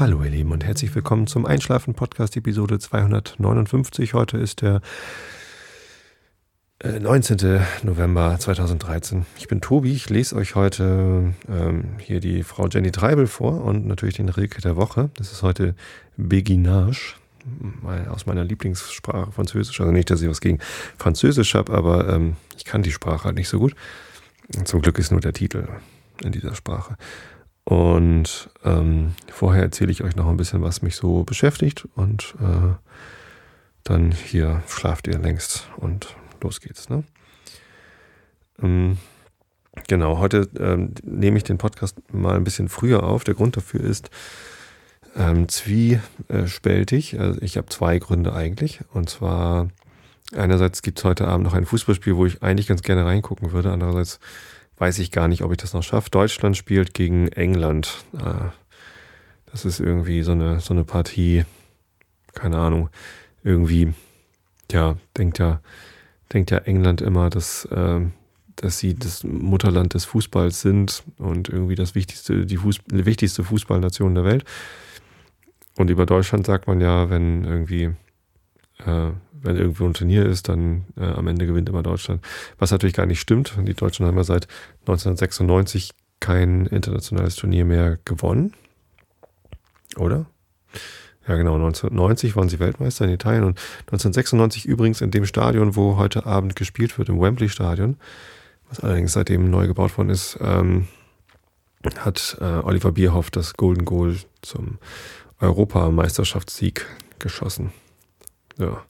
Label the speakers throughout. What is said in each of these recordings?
Speaker 1: Hallo ihr Lieben und herzlich willkommen zum Einschlafen Podcast Episode 259. Heute ist der 19. Äh, November 2013. Ich bin Tobi, ich lese euch heute ähm, hier die Frau Jenny Treibel vor und natürlich den Rilke der Woche. Das ist heute Beguinage aus meiner Lieblingssprache Französisch. Also nicht, dass ich was gegen Französisch habe, aber ähm, ich kann die Sprache halt nicht so gut. Zum Glück ist nur der Titel in dieser Sprache. Und ähm, vorher erzähle ich euch noch ein bisschen, was mich so beschäftigt. Und äh, dann hier schlaft ihr längst und los geht's. Ne? Ähm, genau, heute ähm, nehme ich den Podcast mal ein bisschen früher auf. Der Grund dafür ist ähm, zwiespältig. Also ich habe zwei Gründe eigentlich. Und zwar einerseits gibt es heute Abend noch ein Fußballspiel, wo ich eigentlich ganz gerne reingucken würde. Andererseits weiß ich gar nicht, ob ich das noch schaffe. Deutschland spielt gegen England. Ah, das ist irgendwie so eine, so eine Partie, keine Ahnung, irgendwie, ja, denkt ja, denkt ja England immer, dass, äh, dass sie das Mutterland des Fußballs sind und irgendwie das wichtigste, die, Fuß, wichtigste Fußballnation der Welt. Und über Deutschland sagt man ja, wenn irgendwie äh, wenn irgendwo ein Turnier ist, dann äh, am Ende gewinnt immer Deutschland. Was natürlich gar nicht stimmt. Die Deutschen haben ja seit 1996 kein internationales Turnier mehr gewonnen. Oder? Ja, genau. 1990 waren sie Weltmeister in Italien und 1996 übrigens in dem Stadion, wo heute Abend gespielt wird, im Wembley-Stadion, was allerdings seitdem neu gebaut worden ist, ähm, hat äh, Oliver Bierhoff das Golden Goal zum Europameisterschaftssieg geschossen. Ja.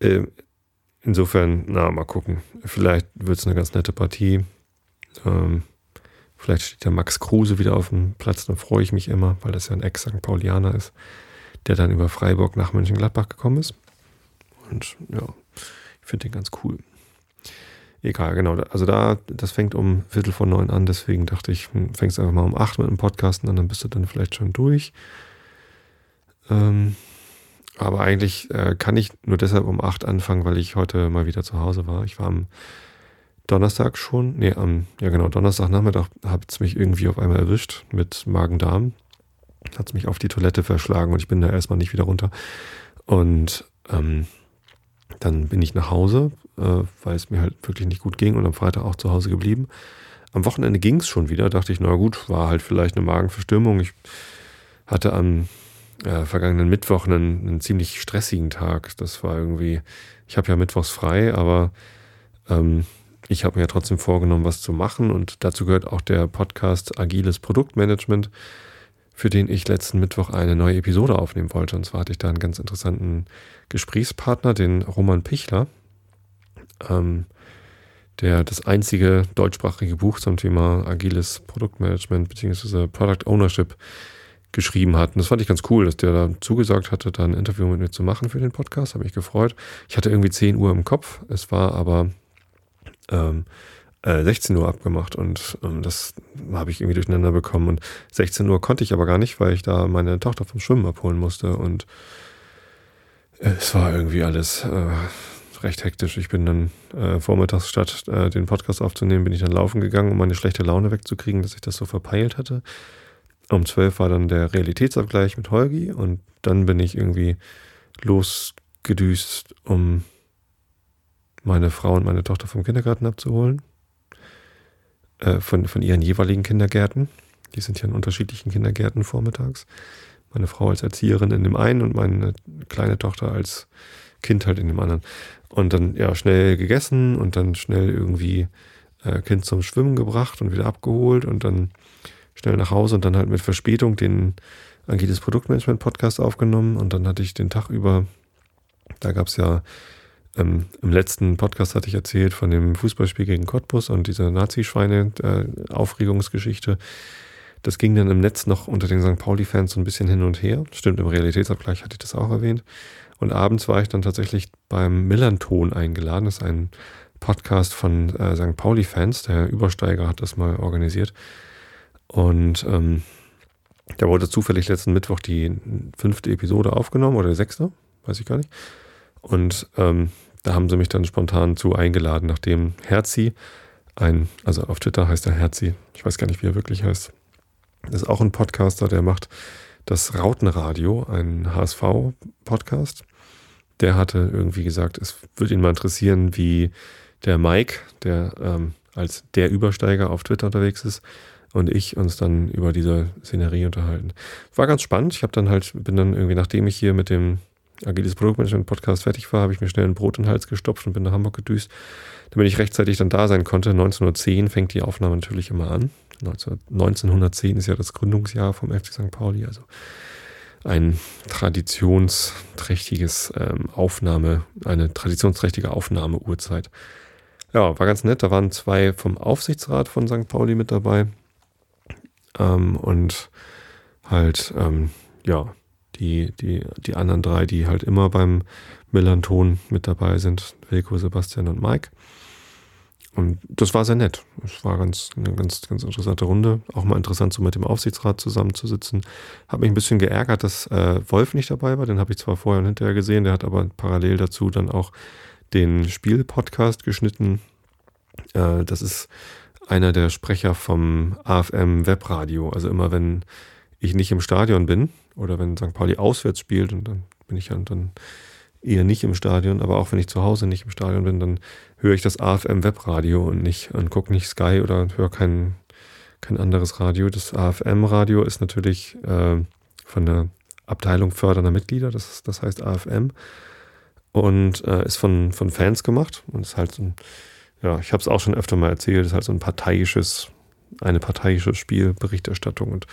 Speaker 1: Äh, insofern, na, mal gucken. Vielleicht wird es eine ganz nette Partie. Ähm, vielleicht steht der Max Kruse wieder auf dem Platz, dann freue ich mich immer, weil das ja ein Ex-St. Paulianer ist, der dann über Freiburg nach Mönchengladbach gekommen ist. Und ja, ich finde den ganz cool. Egal, genau. Also da, das fängt um Viertel vor neun an, deswegen dachte ich, hm, fängst einfach mal um acht mit dem Podcasten an, dann bist du dann vielleicht schon durch. Ähm, aber eigentlich äh, kann ich nur deshalb um acht anfangen, weil ich heute mal wieder zu Hause war. Ich war am Donnerstag schon, nee, am, ja genau, Donnerstagnachmittag hat es mich irgendwie auf einmal erwischt mit Magen-Darm. Hat es mich auf die Toilette verschlagen und ich bin da erstmal nicht wieder runter. Und ähm, dann bin ich nach Hause, äh, weil es mir halt wirklich nicht gut ging und am Freitag auch zu Hause geblieben. Am Wochenende ging es schon wieder, dachte ich, na gut, war halt vielleicht eine Magenverstimmung. Ich hatte am äh, vergangenen Mittwoch einen, einen, ziemlich stressigen Tag. Das war irgendwie, ich habe ja mittwochs frei, aber ähm, ich habe mir ja trotzdem vorgenommen, was zu machen. Und dazu gehört auch der Podcast Agiles Produktmanagement, für den ich letzten Mittwoch eine neue Episode aufnehmen wollte. Und zwar hatte ich da einen ganz interessanten Gesprächspartner, den Roman Pichler, ähm, der das einzige deutschsprachige Buch zum Thema agiles Produktmanagement bzw. Product Ownership geschrieben hat. Und das fand ich ganz cool, dass der da zugesagt hatte, da ein Interview mit mir zu machen für den Podcast. Habe mich gefreut. Ich hatte irgendwie 10 Uhr im Kopf. Es war aber ähm, äh, 16 Uhr abgemacht und ähm, das habe ich irgendwie durcheinander bekommen. Und 16 Uhr konnte ich aber gar nicht, weil ich da meine Tochter vom Schwimmen abholen musste. Und es war irgendwie alles äh, recht hektisch. Ich bin dann äh, vormittags statt äh, den Podcast aufzunehmen, bin ich dann laufen gegangen, um meine schlechte Laune wegzukriegen, dass ich das so verpeilt hatte. Um zwölf war dann der Realitätsabgleich mit Holgi und dann bin ich irgendwie losgedüst, um meine Frau und meine Tochter vom Kindergarten abzuholen. Äh, von, von ihren jeweiligen Kindergärten. Die sind ja in unterschiedlichen Kindergärten vormittags. Meine Frau als Erzieherin in dem einen und meine kleine Tochter als Kind halt in dem anderen. Und dann ja schnell gegessen und dann schnell irgendwie äh, Kind zum Schwimmen gebracht und wieder abgeholt und dann schnell nach Hause und dann halt mit Verspätung den Agiles Produktmanagement Podcast aufgenommen und dann hatte ich den Tag über, da gab es ja ähm, im letzten Podcast hatte ich erzählt von dem Fußballspiel gegen Cottbus und dieser Nazi-Schweine-Aufregungsgeschichte. Äh, das ging dann im Netz noch unter den St. Pauli-Fans so ein bisschen hin und her. Stimmt, im Realitätsabgleich hatte ich das auch erwähnt. Und abends war ich dann tatsächlich beim Millanton eingeladen. Das ist ein Podcast von äh, St. Pauli-Fans. Der Übersteiger hat das mal organisiert. Und ähm, da wurde zufällig letzten Mittwoch die fünfte Episode aufgenommen oder die sechste, weiß ich gar nicht. Und ähm, da haben sie mich dann spontan zu eingeladen, nachdem Herzi, ein, also auf Twitter heißt er Herzi, ich weiß gar nicht, wie er wirklich heißt, ist auch ein Podcaster, der macht das Rautenradio, ein HSV-Podcast. Der hatte irgendwie gesagt, es würde ihn mal interessieren, wie der Mike, der ähm, als der Übersteiger auf Twitter unterwegs ist, und ich uns dann über diese Szenerie unterhalten. War ganz spannend. Ich habe dann halt, bin dann irgendwie, nachdem ich hier mit dem Agiles Produktmanagement Podcast fertig war, habe ich mir schnell ein Brot in den Hals gestopft und bin nach Hamburg gedüst, damit ich rechtzeitig dann da sein konnte. 1910 fängt die Aufnahme natürlich immer an. 1910 ist ja das Gründungsjahr vom FC St. Pauli, also ein traditionsträchtiges ähm, Aufnahme, eine traditionsträchtige Aufnahmeuhrzeit. Ja, war ganz nett. Da waren zwei vom Aufsichtsrat von St. Pauli mit dabei. Ähm, und halt, ähm, ja, die, die, die anderen drei, die halt immer beim Millanton mit dabei sind, Wilko, Sebastian und Mike. Und das war sehr nett. Es war ganz, eine ganz, ganz interessante Runde. Auch mal interessant, so mit dem Aufsichtsrat zusammenzusitzen. Habe mich ein bisschen geärgert, dass äh, Wolf nicht dabei war. Den habe ich zwar vorher und hinterher gesehen. Der hat aber parallel dazu dann auch den Spiel-Podcast geschnitten. Äh, das ist einer der Sprecher vom AFM Webradio. Also immer wenn ich nicht im Stadion bin oder wenn St. Pauli auswärts spielt und dann bin ich dann eher nicht im Stadion, aber auch wenn ich zu Hause nicht im Stadion bin, dann höre ich das AFM Webradio und nicht und gucke nicht Sky oder höre kein, kein anderes Radio. Das AFM Radio ist natürlich äh, von der Abteilung fördernder Mitglieder, das, das heißt AFM und äh, ist von, von Fans gemacht und ist halt so ein ja, ich habe es auch schon öfter mal erzählt, es ist halt so ein parteiisches, eine parteiische Spielberichterstattung und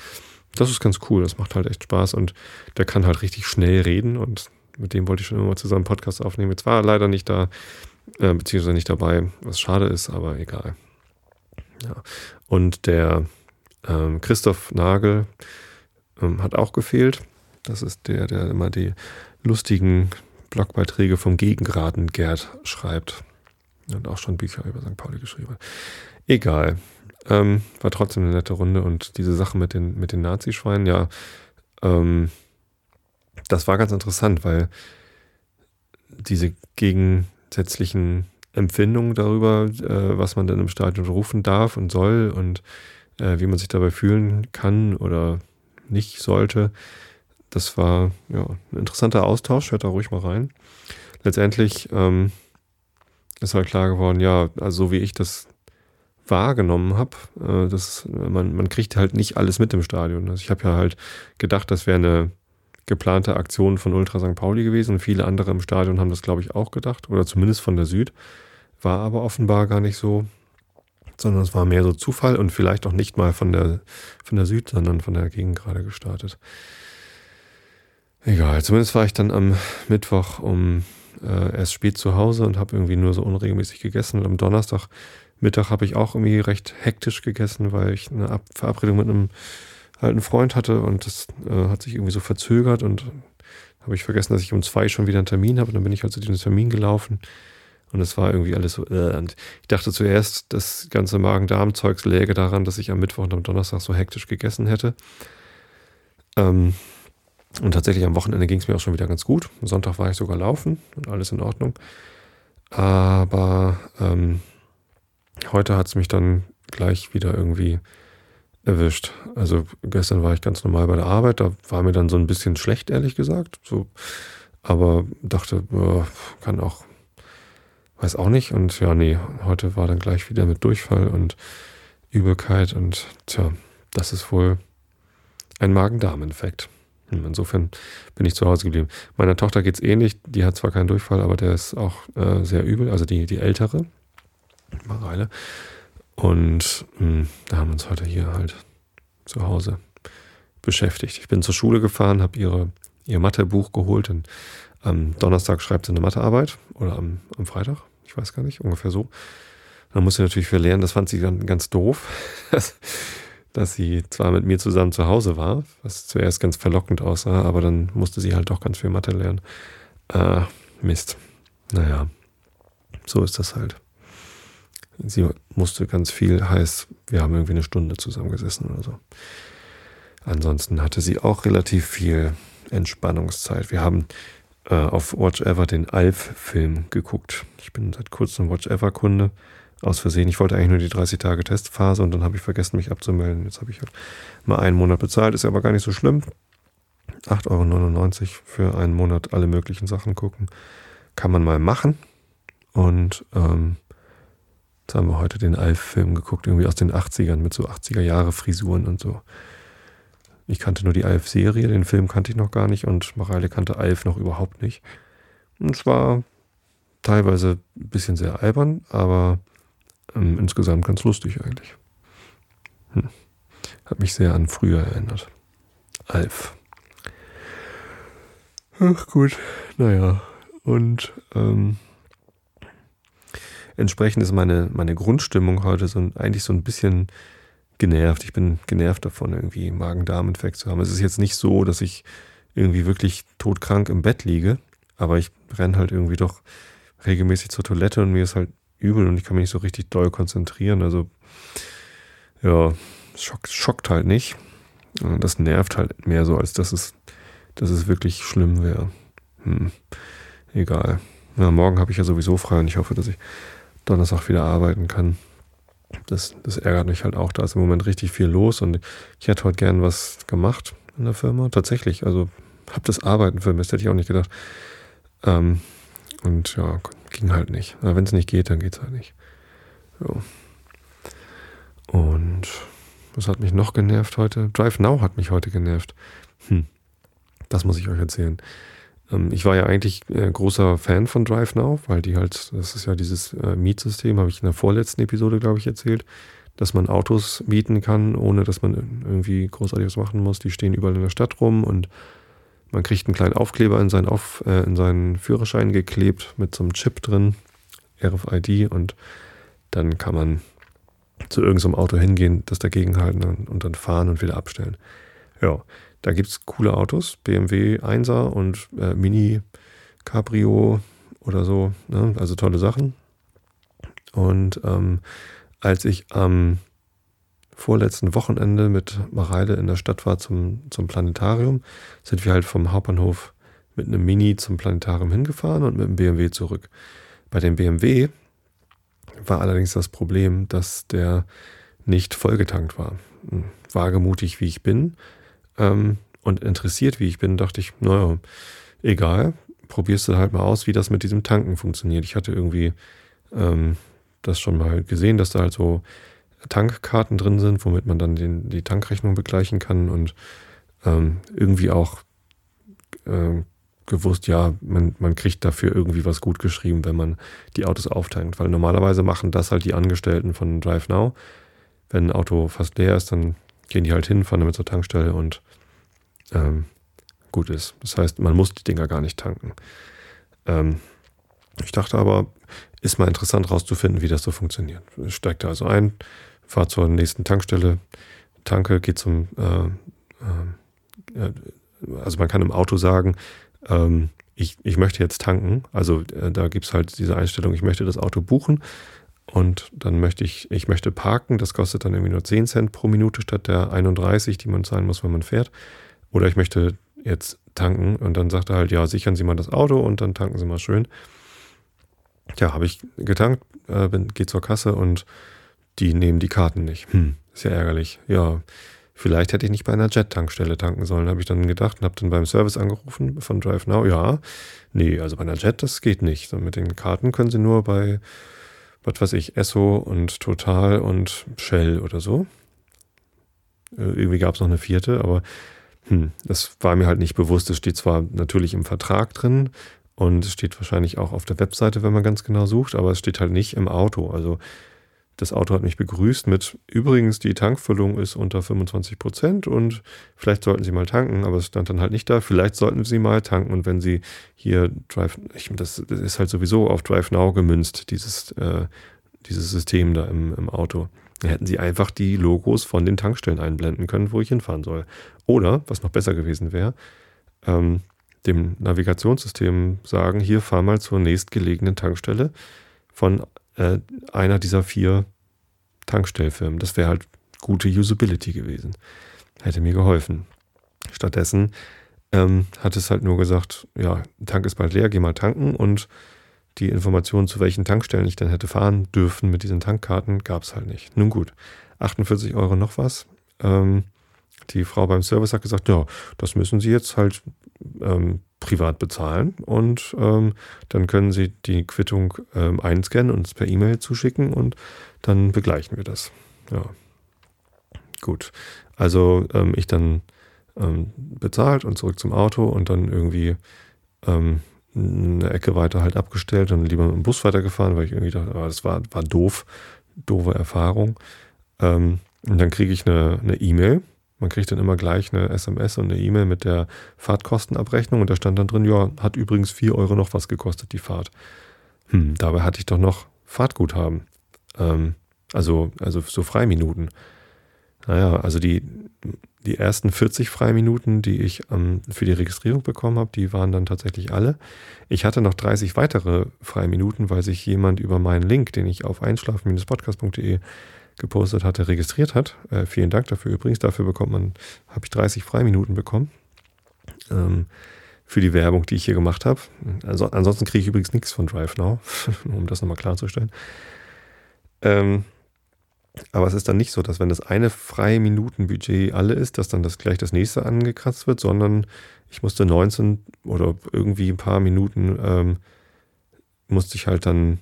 Speaker 1: das ist ganz cool, das macht halt echt Spaß und der kann halt richtig schnell reden und mit dem wollte ich schon immer mal zusammen Podcast aufnehmen. Jetzt war er leider nicht da, äh, beziehungsweise nicht dabei, was schade ist, aber egal. Ja. Und der ähm, Christoph Nagel ähm, hat auch gefehlt. Das ist der, der immer die lustigen Blogbeiträge vom Gegengraden Gerd schreibt. Und auch schon Bücher über St. Pauli geschrieben. Egal. Ähm, war trotzdem eine nette Runde und diese Sache mit den, mit den Nazischweinen, ja, ähm, das war ganz interessant, weil diese gegensätzlichen Empfindungen darüber, äh, was man denn im Stadion rufen darf und soll und äh, wie man sich dabei fühlen kann oder nicht sollte, das war ja, ein interessanter Austausch. Hört da ruhig mal rein. Letztendlich ähm, ist halt klar geworden, ja, also so wie ich das wahrgenommen habe, äh, das, man, man kriegt halt nicht alles mit im Stadion. Also ich habe ja halt gedacht, das wäre eine geplante Aktion von Ultra St. Pauli gewesen. Viele andere im Stadion haben das, glaube ich, auch gedacht. Oder zumindest von der Süd. War aber offenbar gar nicht so, sondern es war mehr so Zufall und vielleicht auch nicht mal von der, von der Süd, sondern von der Gegend gerade gestartet. Egal, zumindest war ich dann am Mittwoch um äh, erst spät zu Hause und habe irgendwie nur so unregelmäßig gegessen. Und am Donnerstagmittag habe ich auch irgendwie recht hektisch gegessen, weil ich eine Ab Verabredung mit einem alten Freund hatte und das äh, hat sich irgendwie so verzögert und habe ich vergessen, dass ich um zwei schon wieder einen Termin habe und dann bin ich halt zu diesem Termin gelaufen und es war irgendwie alles so äh, und ich dachte zuerst, das ganze Magen-Darm-Zeugs läge daran, dass ich am Mittwoch und am Donnerstag so hektisch gegessen hätte. Ähm, und tatsächlich am Wochenende ging es mir auch schon wieder ganz gut. Am Sonntag war ich sogar laufen und alles in Ordnung. Aber ähm, heute hat es mich dann gleich wieder irgendwie erwischt. Also gestern war ich ganz normal bei der Arbeit, da war mir dann so ein bisschen schlecht, ehrlich gesagt. So, aber dachte, ja, kann auch, weiß auch nicht. Und ja, nee, heute war dann gleich wieder mit Durchfall und Übelkeit und tja, das ist wohl ein Magen-Darm-Infekt. Hm, insofern bin ich zu Hause geblieben. Meiner Tochter geht es ähnlich. Die hat zwar keinen Durchfall, aber der ist auch äh, sehr übel. Also die, die ältere, Mareile. Und mh, hm, da haben wir uns heute hier halt zu Hause beschäftigt. Ich bin zur Schule gefahren, habe ihre, ihr Mathebuch geholt. Und am Donnerstag schreibt sie eine Mathearbeit oder am, am Freitag, ich weiß gar nicht, ungefähr so. Dann muss sie natürlich für lernen. Das fand sie dann ganz doof. dass sie zwar mit mir zusammen zu Hause war, was zuerst ganz verlockend aussah, aber dann musste sie halt doch ganz viel Mathe lernen. Äh, Mist. Naja, so ist das halt. Sie musste ganz viel, heißt, wir haben irgendwie eine Stunde zusammengesessen oder so. Ansonsten hatte sie auch relativ viel Entspannungszeit. Wir haben äh, auf Watch Ever den Alf-Film geguckt. Ich bin seit kurzem Watch Ever-Kunde aus Versehen. Ich wollte eigentlich nur die 30 Tage Testphase und dann habe ich vergessen, mich abzumelden. Jetzt habe ich halt mal einen Monat bezahlt, ist aber gar nicht so schlimm. 8,99 Euro für einen Monat alle möglichen Sachen gucken. Kann man mal machen. Und ähm, jetzt haben wir heute den Alf-Film geguckt, irgendwie aus den 80ern mit so 80er-Jahre-Frisuren und so. Ich kannte nur die Alf-Serie, den Film kannte ich noch gar nicht und Mareile kannte Alf noch überhaupt nicht. Und es war teilweise ein bisschen sehr albern, aber ähm, insgesamt ganz lustig eigentlich. Hm. Hat mich sehr an früher erinnert. Alf. Ach gut, naja. Und ähm, entsprechend ist meine, meine Grundstimmung heute so eigentlich so ein bisschen genervt. Ich bin genervt davon, irgendwie Magen-Darm-Infekt zu haben. Es ist jetzt nicht so, dass ich irgendwie wirklich todkrank im Bett liege, aber ich renne halt irgendwie doch regelmäßig zur Toilette und mir ist halt übel und ich kann mich nicht so richtig doll konzentrieren. Also ja, schock, schockt halt nicht. Das nervt halt mehr so, als dass es, dass es wirklich schlimm wäre. Hm, egal. Ja, morgen habe ich ja sowieso frei und ich hoffe, dass ich Donnerstag wieder arbeiten kann. Das, das ärgert mich halt auch. Da ist im Moment richtig viel los und ich hätte heute gern was gemacht in der Firma. Tatsächlich. Also habe das Arbeiten vermisst, hätte ich auch nicht gedacht. Ähm, und ja, ging halt nicht. Wenn es nicht geht, dann geht es halt nicht. So. Und was hat mich noch genervt heute? Drive Now hat mich heute genervt. Hm. Das muss ich euch erzählen. Ähm, ich war ja eigentlich äh, großer Fan von Drive Now, weil die halt, das ist ja dieses äh, Mietsystem, habe ich in der vorletzten Episode, glaube ich, erzählt, dass man Autos mieten kann, ohne dass man irgendwie großartig was machen muss. Die stehen überall in der Stadt rum und man kriegt einen kleinen Aufkleber in seinen, Auf, äh, in seinen Führerschein geklebt mit so einem Chip drin, RFID, und dann kann man zu irgendeinem Auto hingehen, das dagegen halten und dann fahren und wieder abstellen. Ja, da gibt es coole Autos, BMW 1er und äh, Mini Cabrio oder so, ne? also tolle Sachen. Und ähm, als ich am vorletzten Wochenende mit Mareile in der Stadt war zum, zum Planetarium, sind wir halt vom Hauptbahnhof mit einem Mini zum Planetarium hingefahren und mit dem BMW zurück. Bei dem BMW war allerdings das Problem, dass der nicht vollgetankt war. Hm, wagemutig wie ich bin ähm, und interessiert wie ich bin, dachte ich, naja, egal, probierst du halt mal aus, wie das mit diesem Tanken funktioniert. Ich hatte irgendwie ähm, das schon mal gesehen, dass da halt so Tankkarten drin sind, womit man dann den, die Tankrechnung begleichen kann und ähm, irgendwie auch äh, gewusst, ja, man, man kriegt dafür irgendwie was gut geschrieben, wenn man die Autos auftankt. Weil normalerweise machen das halt die Angestellten von Drive Now. Wenn ein Auto fast leer ist, dann gehen die halt hin, fahren damit zur Tankstelle und ähm, gut ist. Das heißt, man muss die Dinger gar nicht tanken. Ähm, ich dachte aber, ist mal interessant rauszufinden, wie das so funktioniert. Ich steigte also ein, fahre zur nächsten Tankstelle, tanke, geht zum, äh, äh, also man kann im Auto sagen, ähm, ich, ich möchte jetzt tanken. Also äh, da gibt es halt diese Einstellung, ich möchte das Auto buchen und dann möchte ich, ich möchte parken. Das kostet dann irgendwie nur 10 Cent pro Minute statt der 31, die man zahlen muss, wenn man fährt. Oder ich möchte jetzt tanken und dann sagt er halt, ja, sichern Sie mal das Auto und dann tanken Sie mal schön. Ja, habe ich getankt, äh, bin, gehe zur Kasse und die nehmen die Karten nicht. Hm, ist ja ärgerlich. Ja, Vielleicht hätte ich nicht bei einer Jet-Tankstelle tanken sollen, habe ich dann gedacht und habe dann beim Service angerufen von DriveNow. Ja, nee, also bei einer Jet, das geht nicht. Und mit den Karten können sie nur bei, was weiß ich, Esso und Total und Shell oder so. Äh, irgendwie gab es noch eine vierte, aber hm, das war mir halt nicht bewusst. Es steht zwar natürlich im Vertrag drin und es steht wahrscheinlich auch auf der Webseite, wenn man ganz genau sucht, aber es steht halt nicht im Auto. Also das Auto hat mich begrüßt mit, übrigens, die Tankfüllung ist unter 25 Prozent und vielleicht sollten Sie mal tanken, aber es stand dann halt nicht da. Vielleicht sollten Sie mal tanken und wenn Sie hier Drive, ich, das, das ist halt sowieso auf Drive Now gemünzt, dieses, äh, dieses System da im, im Auto. Dann hätten Sie einfach die Logos von den Tankstellen einblenden können, wo ich hinfahren soll. Oder, was noch besser gewesen wäre, ähm, dem Navigationssystem sagen, hier fahr mal zur nächstgelegenen Tankstelle von äh, einer dieser vier Tankstellfirmen. Das wäre halt gute Usability gewesen. Hätte mir geholfen. Stattdessen ähm, hat es halt nur gesagt, ja, Tank ist bald leer, geh mal tanken und die Informationen, zu welchen Tankstellen ich dann hätte fahren dürfen mit diesen Tankkarten, gab es halt nicht. Nun gut, 48 Euro noch was. Ähm, die Frau beim Service hat gesagt, ja, das müssen Sie jetzt halt ähm, privat bezahlen und ähm, dann können Sie die Quittung ähm, einscannen und es per E-Mail zuschicken und dann begleichen wir das. Ja, gut. Also ähm, ich dann ähm, bezahlt und zurück zum Auto und dann irgendwie ähm, eine Ecke weiter halt abgestellt und lieber mit dem Bus weitergefahren, weil ich irgendwie dachte, oh, das war, war doof, doofe Erfahrung. Ähm, und dann kriege ich eine E-Mail. E Man kriegt dann immer gleich eine SMS und eine E-Mail mit der Fahrtkostenabrechnung und da stand dann drin, ja, hat übrigens 4 Euro noch was gekostet, die Fahrt. Hm, dabei hatte ich doch noch Fahrtguthaben. Ähm, also, also so Freiminuten. Naja, also die, die ersten 40 Freiminuten, die ich ähm, für die Registrierung bekommen habe, die waren dann tatsächlich alle. Ich hatte noch 30 weitere Freiminuten, weil sich jemand über meinen Link, den ich auf einschlafen-podcast.de gepostet hatte, registriert hat. Äh, vielen Dank dafür übrigens. Dafür bekommt man, habe ich 30 Freiminuten bekommen. Ähm, für die Werbung, die ich hier gemacht habe. Also, ansonsten kriege ich übrigens nichts von DriveNow, um das nochmal klarzustellen. Ähm, aber es ist dann nicht so, dass wenn das eine freie Minutenbudget alle ist, dass dann das gleich das nächste angekratzt wird, sondern ich musste 19 oder irgendwie ein paar Minuten ähm, musste ich halt dann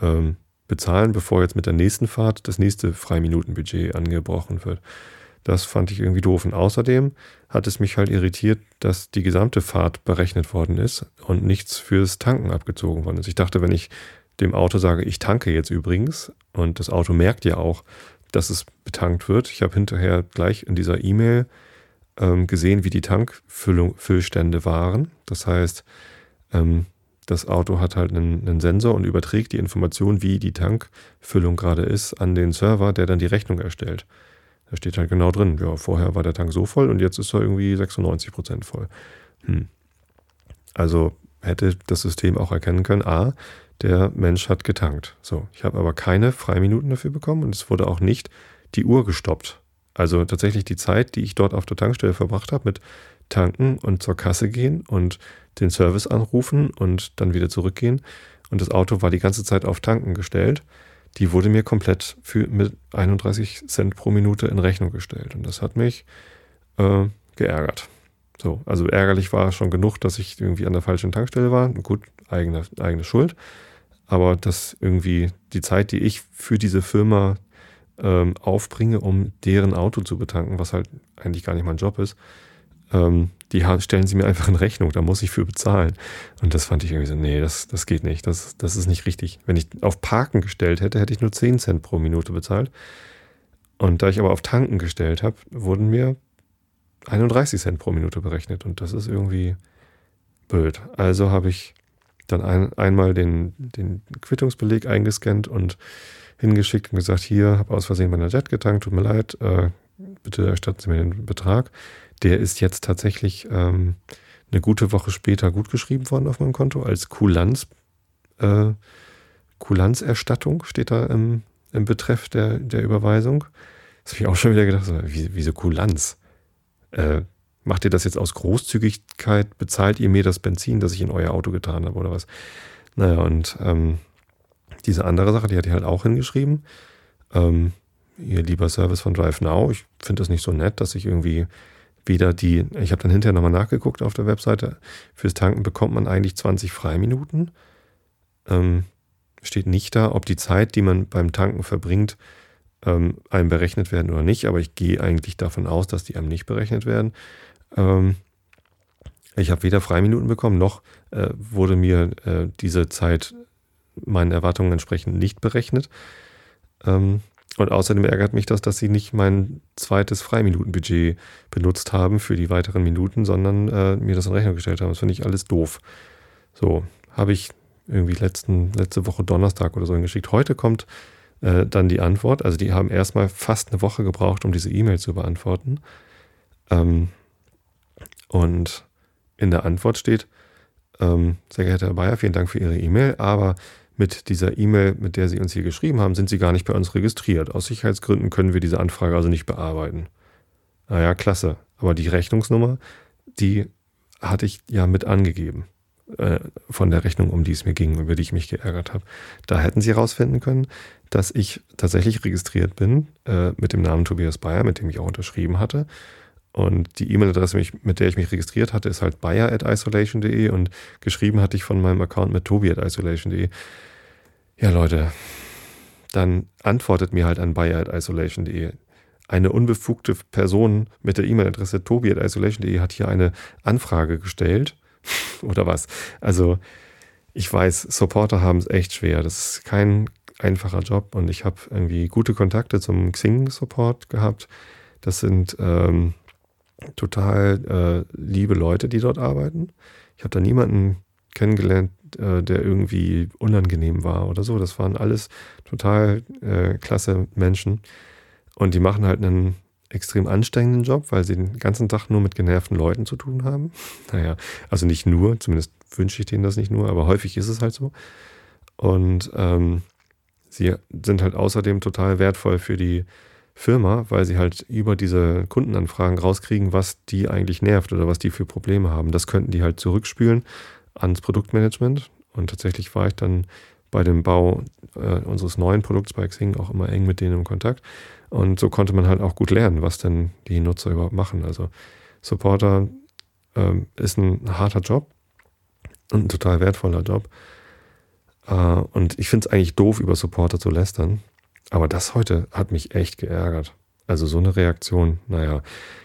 Speaker 1: ähm, bezahlen, bevor jetzt mit der nächsten Fahrt das nächste Freiminutenbudget angebrochen wird. Das fand ich irgendwie doof. Und außerdem hat es mich halt irritiert, dass die gesamte Fahrt berechnet worden ist und nichts fürs Tanken abgezogen worden ist. Ich dachte, wenn ich dem Auto sage, ich tanke jetzt übrigens, und das Auto merkt ja auch, dass es betankt wird. Ich habe hinterher gleich in dieser E-Mail ähm, gesehen, wie die Tankfüllstände waren. Das heißt, ähm, das Auto hat halt einen, einen, Sensor und überträgt die Information, wie die Tankfüllung gerade ist, an den Server, der dann die Rechnung erstellt. Da steht halt genau drin, ja, vorher war der Tank so voll und jetzt ist er irgendwie 96 Prozent voll. Hm. Also hätte das System auch erkennen können, a, der Mensch hat getankt. So, ich habe aber keine Freiminuten dafür bekommen und es wurde auch nicht die Uhr gestoppt. Also tatsächlich die Zeit, die ich dort auf der Tankstelle verbracht habe mit tanken und zur Kasse gehen und den Service anrufen und dann wieder zurückgehen. Und das Auto war die ganze Zeit auf Tanken gestellt. Die wurde mir komplett für, mit 31 Cent pro Minute in Rechnung gestellt. Und das hat mich äh, geärgert. So, also ärgerlich war schon genug, dass ich irgendwie an der falschen Tankstelle war. Gut, eigene, eigene Schuld. Aber dass irgendwie die Zeit, die ich für diese Firma ähm, aufbringe, um deren Auto zu betanken, was halt eigentlich gar nicht mein Job ist, ähm, die stellen sie mir einfach in Rechnung, da muss ich für bezahlen. Und das fand ich irgendwie so, nee, das, das geht nicht, das, das ist nicht richtig. Wenn ich auf Parken gestellt hätte, hätte ich nur 10 Cent pro Minute bezahlt. Und da ich aber auf Tanken gestellt habe, wurden mir 31 Cent pro Minute berechnet. Und das ist irgendwie blöd. Also habe ich dann ein, einmal den, den Quittungsbeleg eingescannt und hingeschickt und gesagt, hier, habe aus Versehen meiner Jet getankt, tut mir leid, äh, bitte erstatten Sie mir den Betrag. Der ist jetzt tatsächlich ähm, eine gute Woche später gutgeschrieben worden auf meinem Konto als Kulanz, äh, Kulanzerstattung steht da im, im Betreff der, der Überweisung. Das habe ich auch schon wieder gedacht, so, wie, wieso Kulanz? Äh, macht ihr das jetzt aus Großzügigkeit? Bezahlt ihr mir das Benzin, das ich in euer Auto getan habe oder was? Naja, und ähm, diese andere Sache, die hat die halt auch hingeschrieben. Ähm, ihr lieber Service von Drive Now, ich finde das nicht so nett, dass ich irgendwie weder die, ich habe dann hinterher nochmal nachgeguckt auf der Webseite, fürs Tanken bekommt man eigentlich 20 Freiminuten. Ähm, steht nicht da, ob die Zeit, die man beim Tanken verbringt, ähm, einem berechnet werden oder nicht, aber ich gehe eigentlich davon aus, dass die einem nicht berechnet werden. Ähm, ich habe weder Freiminuten bekommen, noch äh, wurde mir äh, diese Zeit meinen Erwartungen entsprechend nicht berechnet. Ähm, und außerdem ärgert mich das, dass sie nicht mein zweites Freiminutenbudget benutzt haben für die weiteren Minuten, sondern äh, mir das in Rechnung gestellt haben. Das finde ich alles doof. So, habe ich irgendwie letzten, letzte Woche Donnerstag oder so hingeschickt. Heute kommt äh, dann die Antwort. Also die haben erstmal fast eine Woche gebraucht, um diese E-Mail zu beantworten. Ähm, und in der Antwort steht, ähm, sehr geehrter Herr Bayer, vielen Dank für Ihre E-Mail, aber mit dieser E-Mail, mit der Sie uns hier geschrieben haben, sind Sie gar nicht bei uns registriert. Aus Sicherheitsgründen können wir diese Anfrage also nicht bearbeiten. Naja, klasse. Aber die Rechnungsnummer, die hatte ich ja mit angegeben äh, von der Rechnung, um die es mir ging, über die ich mich geärgert habe. Da hätten Sie herausfinden können, dass ich tatsächlich registriert bin äh, mit dem Namen Tobias Bayer, mit dem ich auch unterschrieben hatte. Und die E-Mail-Adresse, mit der ich mich registriert hatte, ist halt bayer.isolation.de und geschrieben hatte ich von meinem Account mit tobi.isolation.de. Ja, Leute, dann antwortet mir halt an bayer.isolation.de. Eine unbefugte Person mit der E-Mail-Adresse tobi.isolation.de hat hier eine Anfrage gestellt. Oder was? Also, ich weiß, Supporter haben es echt schwer. Das ist kein einfacher Job und ich habe irgendwie gute Kontakte zum Xing-Support gehabt. Das sind ähm, total äh, liebe Leute, die dort arbeiten. Ich habe da niemanden kennengelernt, äh, der irgendwie unangenehm war oder so. Das waren alles total äh, klasse Menschen. Und die machen halt einen extrem anstrengenden Job, weil sie den ganzen Tag nur mit genervten Leuten zu tun haben. Naja, also nicht nur, zumindest wünsche ich denen das nicht nur, aber häufig ist es halt so. Und ähm, sie sind halt außerdem total wertvoll für die Firma, weil sie halt über diese Kundenanfragen rauskriegen, was die eigentlich nervt oder was die für Probleme haben. Das könnten die halt zurückspülen ans Produktmanagement. Und tatsächlich war ich dann bei dem Bau äh, unseres neuen Produkts bei Xing auch immer eng mit denen im Kontakt. Und so konnte man halt auch gut lernen, was denn die Nutzer überhaupt machen. Also Supporter ähm, ist ein harter Job und ein total wertvoller Job. Äh, und ich finde es eigentlich doof, über Supporter zu lästern. Aber das heute hat mich echt geärgert. Also so eine Reaktion, naja.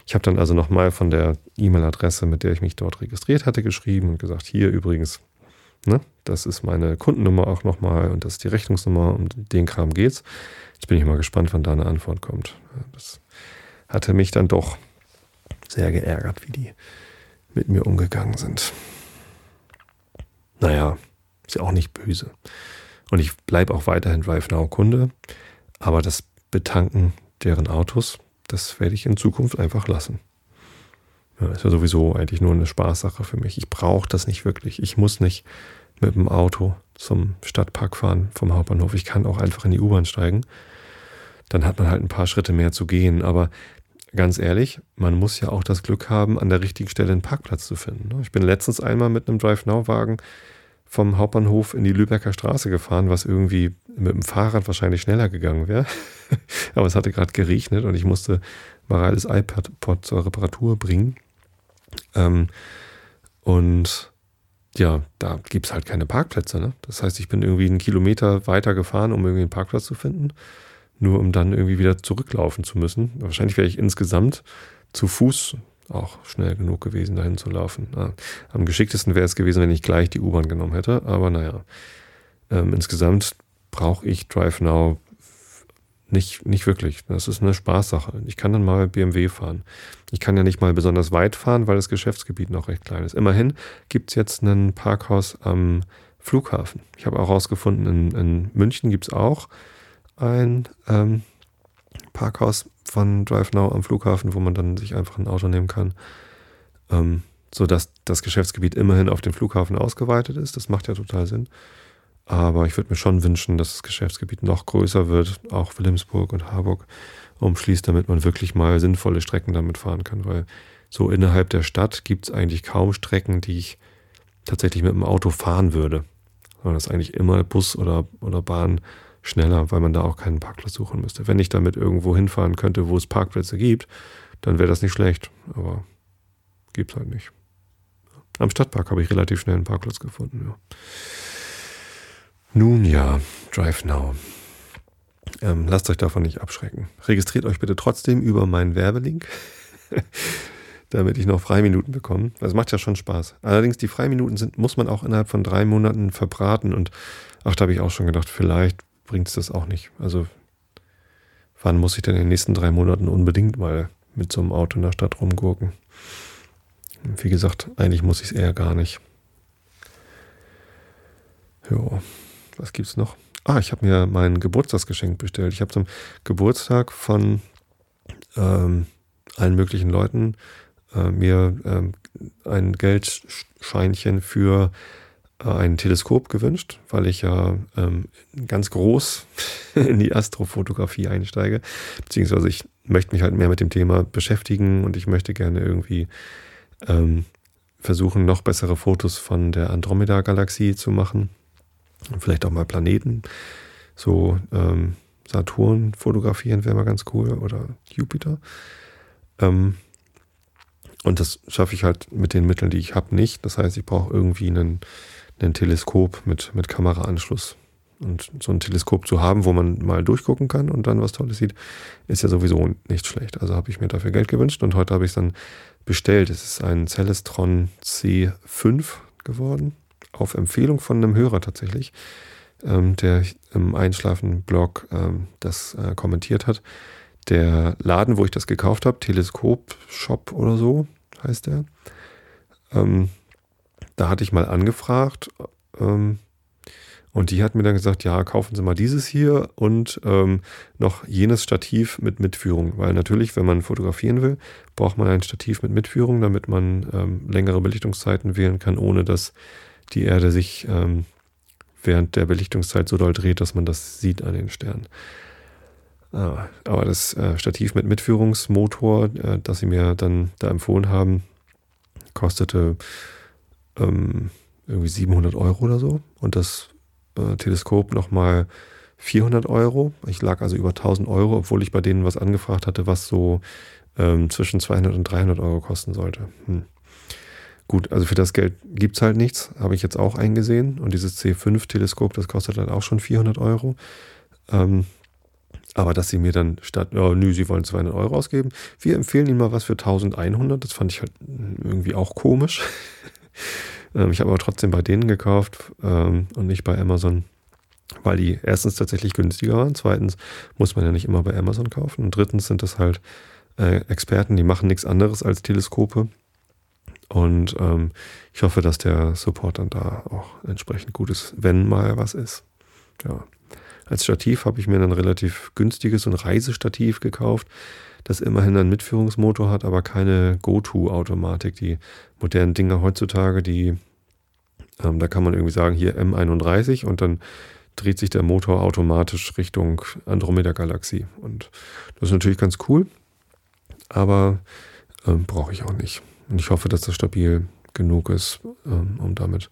Speaker 1: Ich habe dann also nochmal von der E-Mail-Adresse, mit der ich mich dort registriert hatte, geschrieben und gesagt, hier übrigens, ne, das ist meine Kundennummer auch nochmal und das ist die Rechnungsnummer, um den Kram geht's. Jetzt bin ich mal gespannt, wann da eine Antwort kommt. Das hatte mich dann doch sehr geärgert, wie die mit mir umgegangen sind. Naja, ist ja auch nicht böse. Und ich bleibe auch weiterhin DriveNow-Kunde. Aber das Betanken deren Autos, das werde ich in Zukunft einfach lassen. Ja, ist ja sowieso eigentlich nur eine Spaßsache für mich. Ich brauche das nicht wirklich. Ich muss nicht mit dem Auto zum Stadtpark fahren vom Hauptbahnhof. Ich kann auch einfach in die U-Bahn steigen. Dann hat man halt ein paar Schritte mehr zu gehen. Aber ganz ehrlich, man muss ja auch das Glück haben, an der richtigen Stelle einen Parkplatz zu finden. Ich bin letztens einmal mit einem Drive-Now-Wagen vom Hauptbahnhof in die Lübecker Straße gefahren, was irgendwie mit dem Fahrrad wahrscheinlich schneller gegangen wäre. Aber es hatte gerade geregnet und ich musste Mareiles iPad zur Reparatur bringen. Ähm, und ja, da gibt es halt keine Parkplätze. Ne? Das heißt, ich bin irgendwie einen Kilometer weiter gefahren, um irgendwie einen Parkplatz zu finden, nur um dann irgendwie wieder zurücklaufen zu müssen. Wahrscheinlich wäre ich insgesamt zu Fuß auch schnell genug gewesen, dahin zu laufen. Ja, am geschicktesten wäre es gewesen, wenn ich gleich die U-Bahn genommen hätte, aber naja. Ähm, insgesamt brauche ich Drive Now nicht, nicht wirklich. Das ist eine Spaßsache. Ich kann dann mal BMW fahren. Ich kann ja nicht mal besonders weit fahren, weil das Geschäftsgebiet noch recht klein ist. Immerhin gibt es jetzt ein Parkhaus am Flughafen. Ich habe auch herausgefunden, in, in München gibt es auch ein ähm, Parkhaus von DriveNow am Flughafen, wo man dann sich einfach ein Auto nehmen kann. Ähm, sodass das Geschäftsgebiet immerhin auf den Flughafen ausgeweitet ist. Das macht ja total Sinn. Aber ich würde mir schon wünschen, dass das Geschäftsgebiet noch größer wird, auch Wilhelmsburg und Harburg umschließt, damit man wirklich mal sinnvolle Strecken damit fahren kann. Weil so innerhalb der Stadt gibt es eigentlich kaum Strecken, die ich tatsächlich mit dem Auto fahren würde. Sondern das ist eigentlich immer Bus oder, oder Bahn schneller, weil man da auch keinen Parkplatz suchen müsste. Wenn ich damit irgendwo hinfahren könnte, wo es Parkplätze gibt, dann wäre das nicht schlecht. Aber gibt es halt nicht. Am Stadtpark habe ich relativ schnell einen Parkplatz gefunden. Ja. Nun ja, Drive Now. Ähm, lasst euch davon nicht abschrecken. Registriert euch bitte trotzdem über meinen Werbelink, damit ich noch Freiminuten bekomme. Das macht ja schon Spaß. Allerdings, die Freiminuten sind, muss man auch innerhalb von drei Monaten verbraten. Und ach, da habe ich auch schon gedacht, vielleicht bringt es das auch nicht. Also wann muss ich denn in den nächsten drei Monaten unbedingt mal mit so einem Auto in der Stadt rumgurken? Wie gesagt, eigentlich muss ich es eher gar nicht. Jo, was gibt's noch? Ah, ich habe mir mein Geburtstagsgeschenk bestellt. Ich habe zum Geburtstag von ähm, allen möglichen Leuten äh, mir ähm, ein Geldscheinchen für ein Teleskop gewünscht, weil ich ja ähm, ganz groß in die Astrofotografie einsteige. Beziehungsweise ich möchte mich halt mehr mit dem Thema beschäftigen und ich möchte gerne irgendwie ähm, versuchen, noch bessere Fotos von der Andromeda-Galaxie zu machen. Und vielleicht auch mal Planeten. So ähm, Saturn fotografieren wäre mal ganz cool oder Jupiter. Ähm, Und das schaffe ich halt mit den Mitteln, die ich habe, nicht. Das heißt, ich brauche irgendwie einen, einen Teleskop mit, mit Kameraanschluss. Und so ein Teleskop zu haben, wo man mal durchgucken kann und dann was Tolles sieht, ist ja sowieso nicht schlecht. Also habe ich mir dafür Geld gewünscht und heute habe ich es dann bestellt. Es ist ein Celestron C5 geworden, auf Empfehlung von einem Hörer tatsächlich, ähm, der im Einschlafen-Blog ähm, das äh, kommentiert hat. Der Laden, wo ich das gekauft habe, Teleskop Shop oder so heißt der, ähm, da hatte ich mal angefragt, ähm, und die hat mir dann gesagt, ja, kaufen Sie mal dieses hier und ähm, noch jenes Stativ mit Mitführung. Weil natürlich, wenn man fotografieren will, braucht man ein Stativ mit Mitführung, damit man ähm, längere Belichtungszeiten wählen kann, ohne dass die Erde sich ähm, während der Belichtungszeit so doll dreht, dass man das sieht an den Sternen. Ah, aber das äh, Stativ mit Mitführungsmotor, äh, das sie mir dann da empfohlen haben, kostete ähm, irgendwie 700 Euro oder so. Und das äh, Teleskop nochmal 400 Euro. Ich lag also über 1000 Euro, obwohl ich bei denen was angefragt hatte, was so ähm, zwischen 200 und 300 Euro kosten sollte. Hm. Gut, also für das Geld gibt es halt nichts, habe ich jetzt auch eingesehen. Und dieses C5-Teleskop, das kostet dann auch schon 400 Euro. Ähm, aber dass sie mir dann statt, oh, nö, sie wollen 200 Euro ausgeben, wir empfehlen ihnen mal was für 1100. Das fand ich halt irgendwie auch komisch. Ähm, ich habe aber trotzdem bei denen gekauft ähm, und nicht bei Amazon, weil die erstens tatsächlich günstiger waren. Zweitens muss man ja nicht immer bei Amazon kaufen. Und drittens sind das halt äh, Experten, die machen nichts anderes als Teleskope. Und ähm, ich hoffe, dass der Support dann da auch entsprechend gut ist, wenn mal was ist. Ja. Als Stativ habe ich mir ein relativ günstiges und Reisestativ gekauft das immerhin einen Mitführungsmotor hat, aber keine Go-To-Automatik. Die modernen Dinger heutzutage, die, ähm, da kann man irgendwie sagen, hier M31 und dann dreht sich der Motor automatisch Richtung Andromeda-Galaxie. Und das ist natürlich ganz cool, aber ähm, brauche ich auch nicht. Und ich hoffe, dass das stabil genug ist, ähm, um damit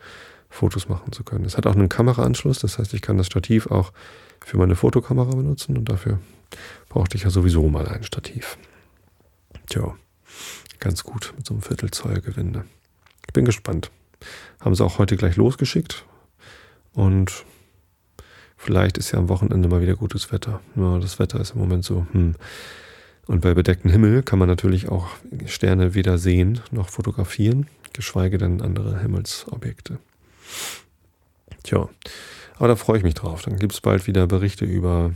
Speaker 1: Fotos machen zu können. Es hat auch einen Kameraanschluss, das heißt, ich kann das Stativ auch für meine Fotokamera benutzen und dafür brauchte ich ja sowieso mal ein Stativ. Tja, ganz gut mit so einem Viertelzoll Gewinde. Ich bin gespannt. Haben sie auch heute gleich losgeschickt und vielleicht ist ja am Wochenende mal wieder gutes Wetter. Ja, das Wetter ist im Moment so, hm. Und bei bedecktem Himmel kann man natürlich auch Sterne weder sehen noch fotografieren, geschweige denn andere Himmelsobjekte. Tja, aber da freue ich mich drauf. Dann gibt es bald wieder Berichte über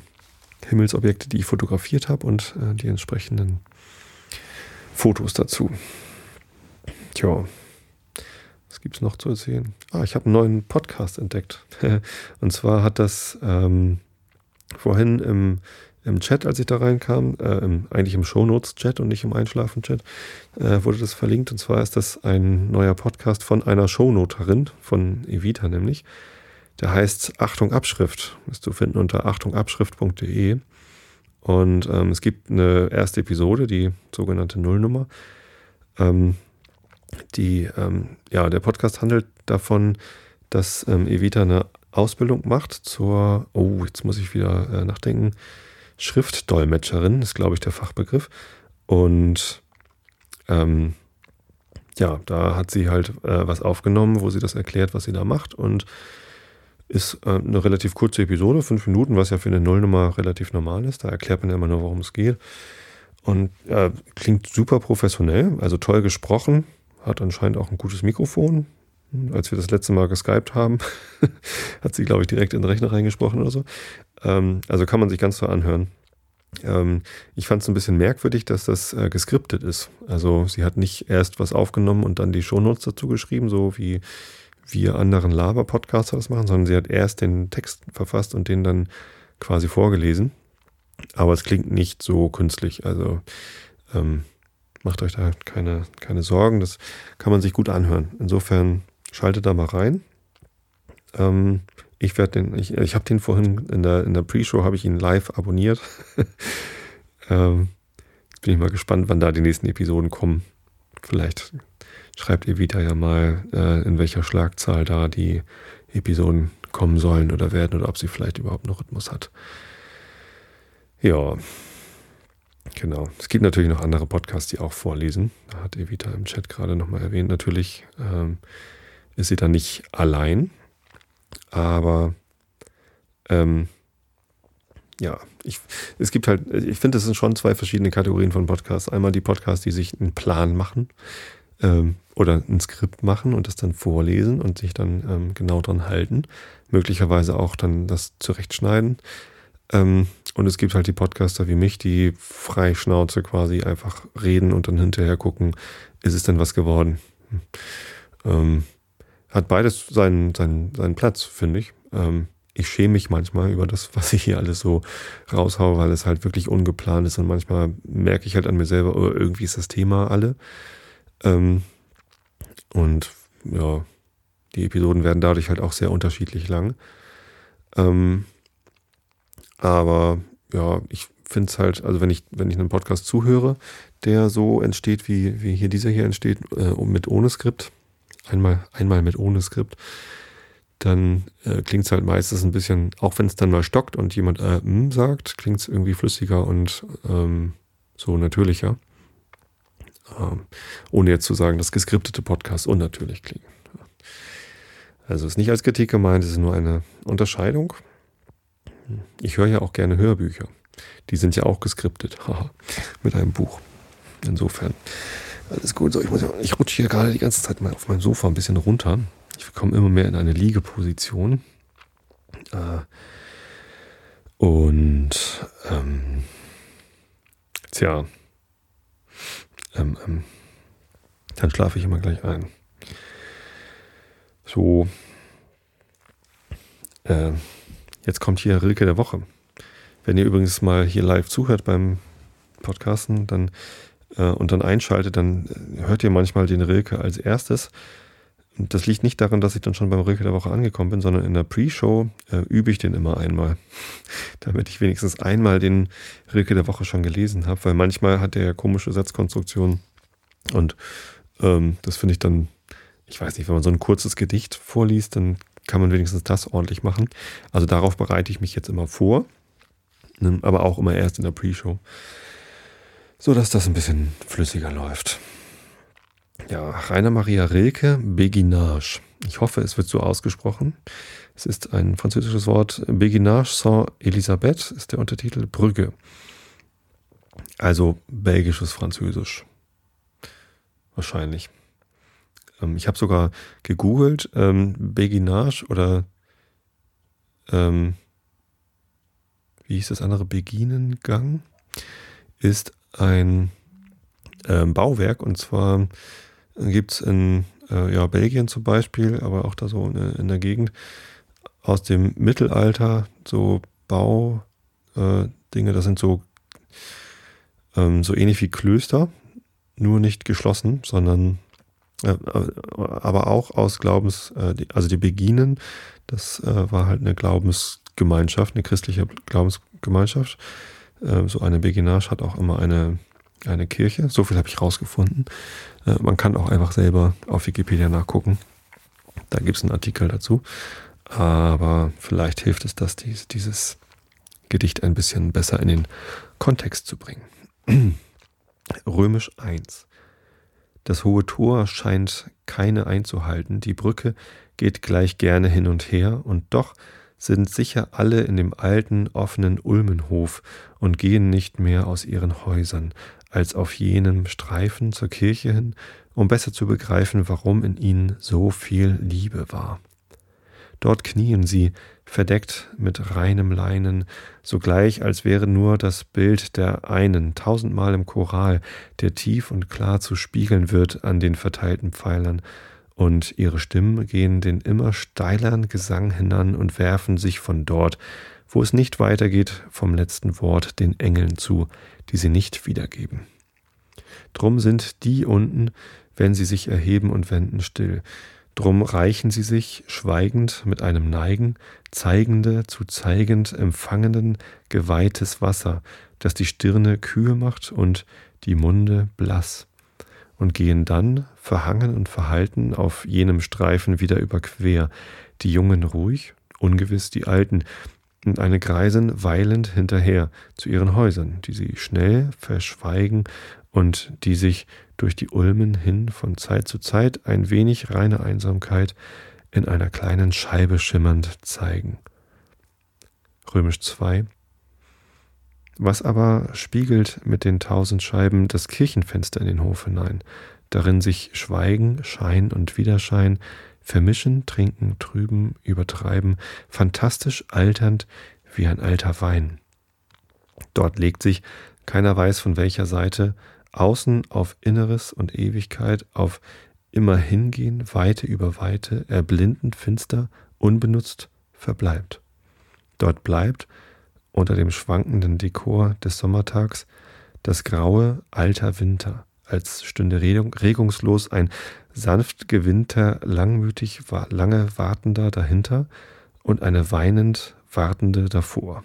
Speaker 1: Himmelsobjekte, die ich fotografiert habe und äh, die entsprechenden Fotos dazu. Tja, was gibt es noch zu erzählen? Ah, ich habe einen neuen Podcast entdeckt. und zwar hat das ähm, vorhin im, im Chat, als ich da reinkam, äh, im, eigentlich im Shownotes-Chat und nicht im Einschlafen-Chat, äh, wurde das verlinkt. Und zwar ist das ein neuer Podcast von einer Shownoterin, von Evita nämlich. Der heißt Achtung Abschrift. Ist zu finden unter achtungabschrift.de. Und ähm, es gibt eine erste Episode, die sogenannte Nullnummer. Ähm, die, ähm, ja, der Podcast handelt davon, dass ähm, Evita eine Ausbildung macht zur, oh, jetzt muss ich wieder äh, nachdenken, Schriftdolmetscherin, ist glaube ich der Fachbegriff. Und ähm, ja, da hat sie halt äh, was aufgenommen, wo sie das erklärt, was sie da macht. Und ist äh, eine relativ kurze Episode, fünf Minuten, was ja für eine Nullnummer relativ normal ist. Da erklärt man ja immer nur, worum es geht. Und äh, klingt super professionell, also toll gesprochen, hat anscheinend auch ein gutes Mikrofon. Als wir das letzte Mal geskypt haben, hat sie, glaube ich, direkt in den Rechner reingesprochen oder so. Ähm, also kann man sich ganz so anhören. Ähm, ich fand es ein bisschen merkwürdig, dass das äh, geskriptet ist. Also sie hat nicht erst was aufgenommen und dann die Shownotes dazu geschrieben, so wie wir anderen Laber-Podcaster das machen, sondern sie hat erst den Text verfasst und den dann quasi vorgelesen. Aber es klingt nicht so künstlich. Also ähm, macht euch da keine, keine Sorgen. Das kann man sich gut anhören. Insofern schaltet da mal rein. Ähm, ich werde den, ich, ich habe den vorhin in der, in der Pre-Show, habe ich ihn live abonniert. ähm, bin ich mal gespannt, wann da die nächsten Episoden kommen. Vielleicht schreibt wieder ja mal, äh, in welcher Schlagzahl da die Episoden kommen sollen oder werden oder ob sie vielleicht überhaupt noch Rhythmus hat. Ja, Genau. Es gibt natürlich noch andere Podcasts, die auch vorlesen. Da hat Evita im Chat gerade nochmal erwähnt. Natürlich ähm, ist sie dann nicht allein, aber ähm, ja, ich, es gibt halt, ich finde, es sind schon zwei verschiedene Kategorien von Podcasts. Einmal die Podcasts, die sich einen Plan machen ähm, oder ein Skript machen und das dann vorlesen und sich dann ähm, genau dran halten. Möglicherweise auch dann das zurechtschneiden. Ähm, und es gibt halt die Podcaster wie mich, die frei Schnauze quasi einfach reden und dann hinterher gucken, ist es denn was geworden? Hm. Ähm, hat beides seinen, seinen, seinen Platz, finde ich. Ähm, ich schäme mich manchmal über das, was ich hier alles so raushaue, weil es halt wirklich ungeplant ist und manchmal merke ich halt an mir selber, oh, irgendwie ist das Thema alle. Ähm, und ja, die Episoden werden dadurch halt auch sehr unterschiedlich lang. Ähm, aber ja, ich finde es halt, also wenn ich, wenn ich einen Podcast zuhöre, der so entsteht, wie, wie hier dieser hier entsteht, äh, mit ohne Skript, einmal, einmal mit ohne Skript, dann äh, klingt es halt meistens ein bisschen, auch wenn es dann mal stockt und jemand äh, m sagt, klingt es irgendwie flüssiger und ähm, so natürlicher. Ähm, ohne jetzt zu sagen, dass geskriptete Podcasts unnatürlich klingen. Also ist nicht als Kritik gemeint, es ist nur eine Unterscheidung. Ich höre ja auch gerne Hörbücher. Die sind ja auch geskriptet. mit einem Buch. Insofern. Alles gut. So, ich, muss, ich rutsche hier gerade die ganze Zeit mal auf meinem Sofa ein bisschen runter. Ich komme immer mehr in eine Liegeposition. Äh, und ähm, tja, ähm, ähm, dann schlafe ich immer gleich ein. So, äh, jetzt kommt hier Rilke der Woche. Wenn ihr übrigens mal hier live zuhört beim Podcasten dann, äh, und dann einschaltet, dann hört ihr manchmal den Rilke als erstes. Das liegt nicht daran, dass ich dann schon beim Rilke der Woche angekommen bin, sondern in der Pre-Show äh, übe ich den immer einmal, damit ich wenigstens einmal den Rilke der Woche schon gelesen habe, weil manchmal hat er ja komische Satzkonstruktionen und ähm, das finde ich dann, ich weiß nicht, wenn man so ein kurzes Gedicht vorliest, dann kann man wenigstens das ordentlich machen. Also darauf bereite ich mich jetzt immer vor, ne, aber auch immer erst in der Pre-Show, so dass das ein bisschen flüssiger läuft. Ja, Rainer Maria Rilke, Béguinage. Ich hoffe, es wird so ausgesprochen. Es ist ein französisches Wort. Béguinage Saint-Elisabeth ist der Untertitel Brügge. Also belgisches Französisch. Wahrscheinlich. Ähm, ich habe sogar gegoogelt, ähm, Béguinage oder ähm, wie hieß das andere? Beginengang ist ein ähm, Bauwerk und zwar gibt es in äh, ja, Belgien zum Beispiel, aber auch da so in, in der Gegend aus dem Mittelalter so Baudinge, äh, das sind so, ähm, so ähnlich wie Klöster, nur nicht geschlossen, sondern äh, aber auch aus Glaubens, äh, also die Beginen, das äh, war halt eine Glaubensgemeinschaft, eine christliche Glaubensgemeinschaft. Äh, so eine Beginage hat auch immer eine eine Kirche. So viel habe ich rausgefunden. Äh, man kann auch einfach selber auf Wikipedia nachgucken. Da gibt es einen Artikel dazu. Aber vielleicht hilft es, dass dies, dieses Gedicht ein bisschen besser in den Kontext zu bringen. Römisch 1. Das hohe Tor scheint keine einzuhalten, die Brücke geht gleich gerne hin und her, und doch sind sicher alle in dem alten, offenen Ulmenhof und gehen nicht mehr aus ihren Häusern, als auf jenem Streifen zur Kirche hin, um besser zu begreifen, warum in ihnen so viel Liebe war. Dort knien sie, verdeckt mit reinem Leinen, sogleich als wäre nur das Bild der einen tausendmal im Choral, der tief und klar zu spiegeln wird an den verteilten Pfeilern, und ihre Stimmen gehen den immer steileren Gesang hinan und werfen sich von dort, wo es nicht weitergeht, vom letzten Wort den Engeln zu, die sie nicht wiedergeben. Drum sind die unten, wenn sie sich erheben und wenden, still. Drum reichen sie sich schweigend mit einem Neigen, zeigende zu zeigend empfangenden geweihtes Wasser, das die Stirne kühl macht und die Munde blass, und gehen dann, verhangen und verhalten, auf jenem Streifen wieder überquer, die Jungen ruhig, ungewiss die Alten, und eine Greisin weilend hinterher zu ihren Häusern, die sie schnell verschweigen und die sich durch die Ulmen hin von Zeit zu Zeit ein wenig reine Einsamkeit in einer kleinen Scheibe schimmernd zeigen. Römisch 2 Was aber spiegelt mit den tausend Scheiben das Kirchenfenster in den Hof hinein, darin sich Schweigen, Schein und Widerschein vermischen, trinken, trüben, übertreiben, fantastisch alternd wie ein alter Wein. Dort legt sich, keiner weiß von welcher Seite, außen auf Inneres und Ewigkeit, auf immer hingehen, Weite über Weite, erblindend finster, unbenutzt, verbleibt. Dort bleibt, unter dem schwankenden Dekor des Sommertags, das graue alter Winter, als stünde regungslos ein sanft gewinnter, langmütig lange Wartender dahinter und eine weinend Wartende davor.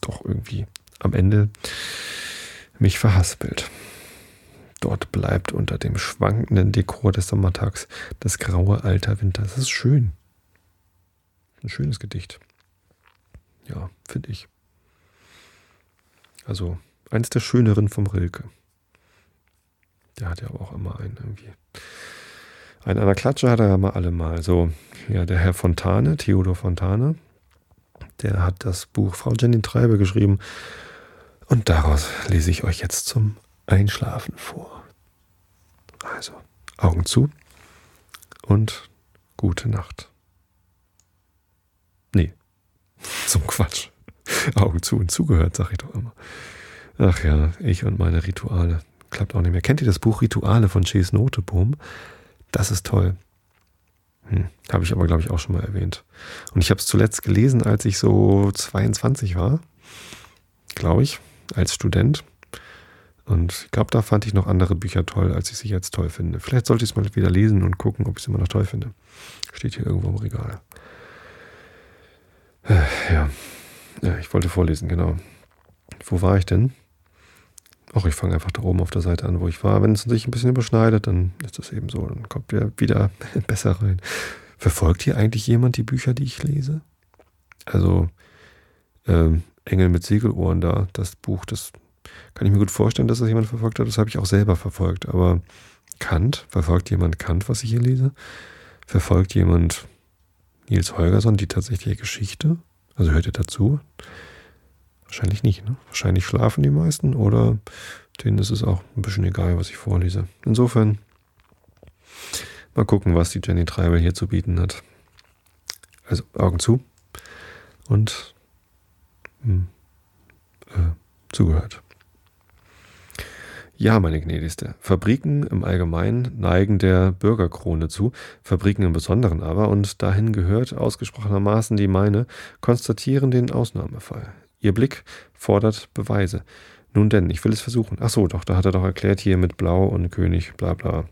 Speaker 1: Doch irgendwie am Ende mich verhaspelt. Dort bleibt unter dem schwankenden Dekor des Sommertags das graue alter Winter. Das ist schön. Ein schönes Gedicht. Ja, finde ich. Also eins der schöneren vom Rilke. Der hat ja auch immer einen irgendwie. Einen an der Klatsche hat er ja mal alle mal. So, ja, der Herr Fontane, Theodor Fontane, der hat das Buch Frau Jenny Treibe geschrieben. Und daraus lese ich euch jetzt zum Einschlafen vor. Also, Augen zu und gute Nacht. Nee, zum Quatsch. Augen zu und zugehört, sag ich doch immer. Ach ja, ich und meine Rituale. Klappt auch nicht mehr. Kennt ihr das Buch Rituale von Chase Noteboom? Das ist toll. Hm, habe ich aber, glaube ich, auch schon mal erwähnt. Und ich habe es zuletzt gelesen, als ich so 22 war. Glaube ich, als Student. Und ich glaube, da fand ich noch andere Bücher toll, als ich sie jetzt toll finde. Vielleicht sollte ich es mal wieder lesen und gucken, ob ich es immer noch toll finde. Steht hier irgendwo im Regal. Äh, ja. ja, ich wollte vorlesen, genau. Wo war ich denn? Ach, ich fange einfach da oben auf der Seite an, wo ich war. Wenn es sich ein bisschen überschneidet, dann ist das eben so. Dann kommt ihr wieder besser rein. Verfolgt hier eigentlich jemand die Bücher, die ich lese? Also, ähm, Engel mit Segelohren da, das Buch, das kann ich mir gut vorstellen, dass das jemand verfolgt hat. Das habe ich auch selber verfolgt. Aber Kant, verfolgt jemand Kant, was ich hier lese? Verfolgt jemand Nils Holgersson die tatsächliche Geschichte? Also hört ihr dazu? Wahrscheinlich nicht. Ne? Wahrscheinlich schlafen die meisten oder denen ist es auch ein bisschen egal, was ich vorlese. Insofern mal gucken, was die Jenny Treibel hier zu bieten hat. Also Augen zu und hm, äh, zugehört. Ja, meine gnädigste. Fabriken im Allgemeinen neigen der Bürgerkrone zu, Fabriken im Besonderen aber, und dahin gehört ausgesprochenermaßen die meine, konstatieren den Ausnahmefall. Ihr Blick fordert Beweise. Nun denn, ich will es versuchen. Ach so, doch, da hat er doch erklärt hier mit Blau und König, bla bla.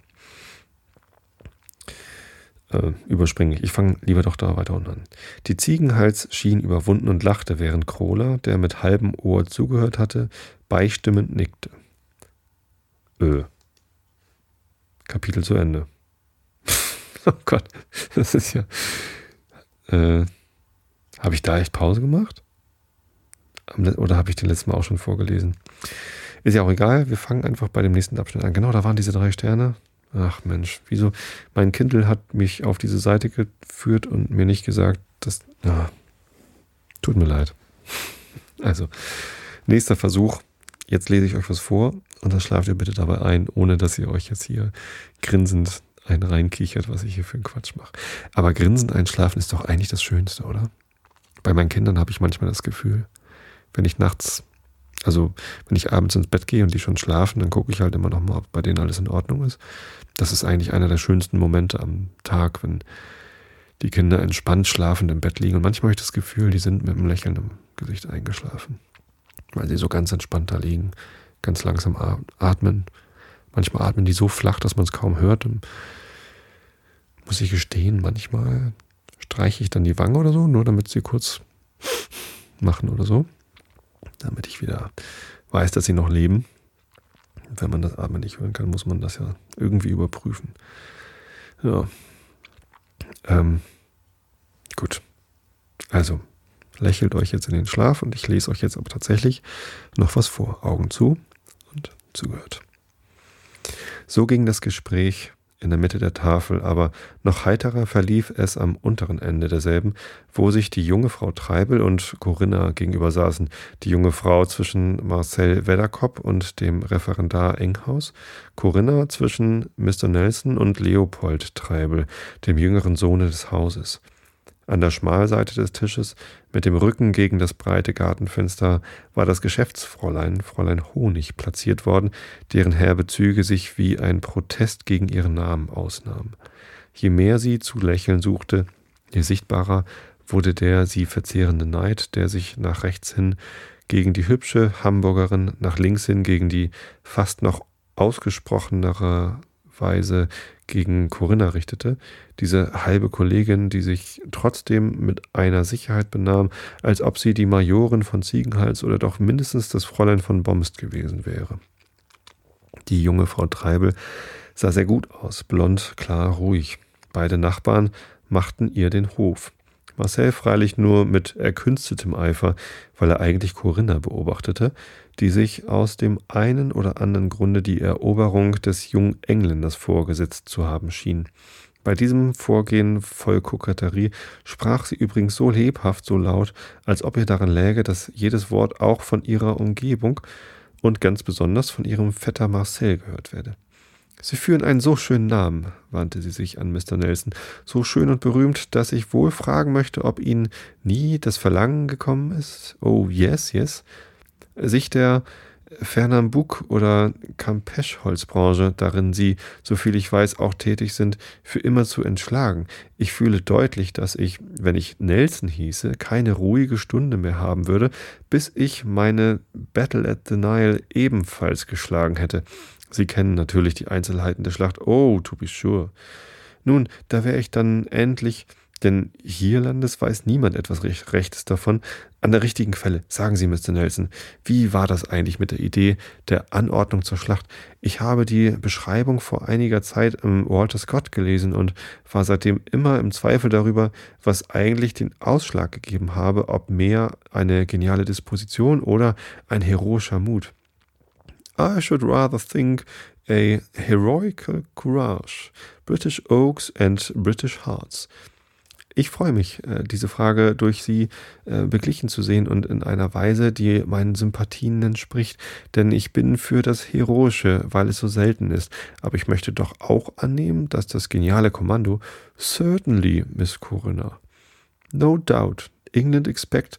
Speaker 1: Äh, überspringe ich. Ich fange lieber doch da weiter unten an. Die Ziegenhals schien überwunden und lachte, während Krola, der mit halbem Ohr zugehört hatte, beistimmend nickte. Ö. Kapitel zu Ende. oh Gott, das ist ja. Äh, Habe ich da echt Pause gemacht? Oder habe ich den letzten Mal auch schon vorgelesen? Ist ja auch egal, wir fangen einfach bei dem nächsten Abschnitt an. Genau, da waren diese drei Sterne. Ach Mensch, wieso? Mein Kindle hat mich auf diese Seite geführt und mir nicht gesagt, dass. Ah, tut mir leid. Also, nächster Versuch. Jetzt lese ich euch was vor und dann schlaft ihr bitte dabei ein, ohne dass ihr euch jetzt hier grinsend ein reinkichert, was ich hier für einen Quatsch mache. Aber grinsend einschlafen ist doch eigentlich das Schönste, oder? Bei meinen Kindern habe ich manchmal das Gefühl, wenn ich nachts, also wenn ich abends ins Bett gehe und die schon schlafen, dann gucke ich halt immer noch mal, ob bei denen alles in Ordnung ist. Das ist eigentlich einer der schönsten Momente am Tag, wenn die Kinder entspannt schlafend im Bett liegen. Und manchmal habe ich das Gefühl, die sind mit einem Lächeln im Gesicht eingeschlafen, weil sie so ganz entspannt da liegen ganz langsam atmen. Manchmal atmen die so flach, dass man es kaum hört. Und muss ich gestehen, manchmal streiche ich dann die Wange oder so, nur damit sie kurz machen oder so. Damit ich wieder weiß, dass sie noch leben. Wenn man das Atmen nicht hören kann, muss man das ja irgendwie überprüfen. Ja. Ähm, gut. Also, lächelt euch jetzt in den Schlaf und ich lese euch jetzt aber tatsächlich noch was vor. Augen zu und zugehört. So ging das Gespräch in der Mitte der Tafel, aber noch heiterer verlief es am unteren Ende derselben, wo sich die junge Frau Treibel und Corinna gegenüber saßen, die junge Frau zwischen Marcel Wedderkopp und dem Referendar Enghaus, Corinna zwischen Mr. Nelson und Leopold Treibel, dem jüngeren Sohne des Hauses. An der Schmalseite des Tisches, mit dem Rücken gegen das breite Gartenfenster, war das Geschäftsfräulein, Fräulein Honig, platziert worden, deren herbe Züge sich wie ein Protest gegen ihren Namen ausnahmen. Je mehr sie zu lächeln suchte, je sichtbarer wurde der sie verzehrende Neid, der sich nach rechts hin gegen die hübsche Hamburgerin, nach links hin gegen die fast noch ausgesprochenere Weise gegen Corinna richtete, diese halbe Kollegin, die sich trotzdem mit einer Sicherheit benahm, als ob sie die Majorin von Ziegenhals oder doch mindestens das Fräulein von Bomst gewesen wäre. Die junge Frau Treibel sah sehr gut aus, blond, klar, ruhig. Beide Nachbarn machten ihr den Hof. Marcel freilich nur mit erkünstetem Eifer, weil er eigentlich Corinna beobachtete, die sich aus dem einen oder anderen Grunde die Eroberung des jungen Engländers vorgesetzt zu haben schien. Bei diesem Vorgehen voll Koketterie sprach sie übrigens so lebhaft, so laut, als ob ihr daran läge, dass jedes Wort auch von ihrer Umgebung und ganz besonders von ihrem Vetter Marcel gehört werde. Sie führen einen so schönen Namen, wandte sie sich an Mr. Nelson, so schön und berühmt, dass ich wohl fragen möchte, ob Ihnen nie das Verlangen gekommen ist. Oh, yes, yes. Sich der Fernambuk oder Campeche-Holzbranche, darin Sie, soviel ich weiß, auch tätig sind, für immer zu entschlagen. Ich fühle deutlich, dass ich, wenn ich Nelson hieße, keine ruhige Stunde mehr haben würde, bis ich meine Battle at the Nile ebenfalls geschlagen hätte. Sie kennen natürlich die Einzelheiten der Schlacht. Oh, to be sure. Nun, da wäre ich dann endlich, denn hierlandes weiß niemand etwas Rechtes davon, an der richtigen Quelle. Sagen Sie, Mr. Nelson, wie war das eigentlich mit der Idee der Anordnung zur Schlacht? Ich habe die Beschreibung vor einiger Zeit im Walter Scott gelesen und war seitdem immer im Zweifel darüber, was eigentlich den Ausschlag gegeben habe, ob mehr eine geniale Disposition oder ein heroischer Mut. I should rather think a heroical courage, British Oaks and British Hearts. Ich freue mich, äh, diese Frage durch Sie äh, beglichen zu sehen und in einer Weise, die meinen Sympathien entspricht, denn ich bin für das Heroische, weil es so selten ist. Aber ich möchte doch auch annehmen, dass das geniale Kommando Certainly, Miss Corinna. No doubt, England expect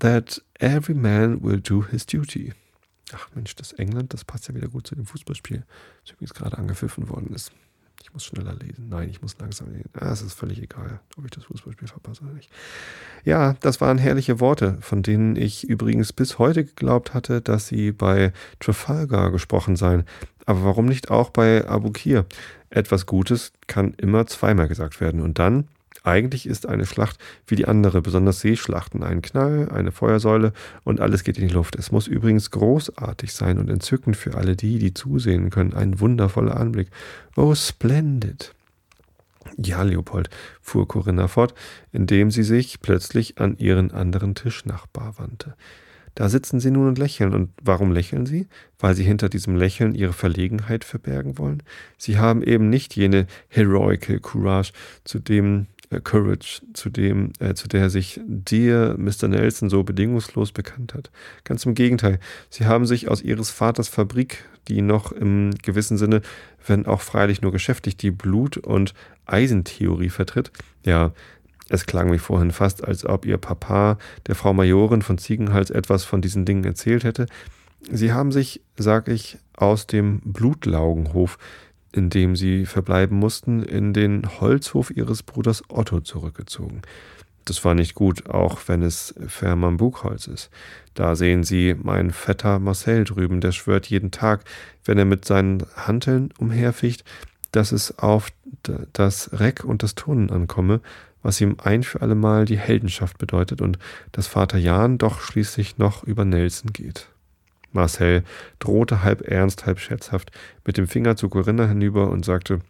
Speaker 1: that every man will do his duty. Ach Mensch, das England, das passt ja wieder gut zu dem Fußballspiel, das übrigens gerade angepfiffen worden ist. Ich muss schneller lesen. Nein, ich muss langsam lesen. Ah, es ist völlig egal, ob ich das Fußballspiel verpasse oder nicht. Ja, das waren herrliche Worte, von denen ich übrigens bis heute geglaubt hatte, dass sie bei Trafalgar gesprochen seien. Aber warum nicht auch bei Abukir? Etwas Gutes kann immer zweimal gesagt werden. Und dann eigentlich ist eine Schlacht wie die andere, besonders Seeschlachten, ein Knall, eine Feuersäule und alles geht in die Luft. Es muss übrigens großartig sein und entzückend für alle die, die zusehen können. Ein wundervoller Anblick. Oh, splendid. Ja, Leopold, fuhr Corinna fort, indem sie sich plötzlich an ihren anderen Tischnachbar wandte. Da sitzen sie nun und lächeln. Und warum lächeln sie? Weil sie hinter diesem Lächeln ihre Verlegenheit verbergen wollen? Sie haben eben nicht jene heroical courage, zu dem Courage, zu dem, äh, zu der sich dir, Mr. Nelson, so bedingungslos bekannt hat. Ganz im Gegenteil, sie haben sich aus ihres Vaters Fabrik, die noch im gewissen Sinne, wenn auch freilich nur geschäftlich, die Blut- und Eisentheorie vertritt, ja, es klang wie vorhin fast, als ob ihr Papa der Frau Majorin von Ziegenhals etwas von diesen Dingen erzählt hätte. Sie haben sich, sag ich, aus dem Blutlaugenhof in dem sie verbleiben mussten, in den Holzhof ihres Bruders Otto zurückgezogen. Das war nicht gut, auch wenn es Fährmann Buchholz ist. Da sehen Sie meinen Vetter Marcel drüben, der schwört jeden Tag, wenn er mit seinen Hanteln umherficht, dass es auf das Reck und das Turnen ankomme, was ihm ein für allemal die Heldenschaft bedeutet und dass Vater Jan doch schließlich noch über Nelson geht. Marcel drohte halb ernst, halb scherzhaft mit dem Finger zu Corinna hinüber und sagte,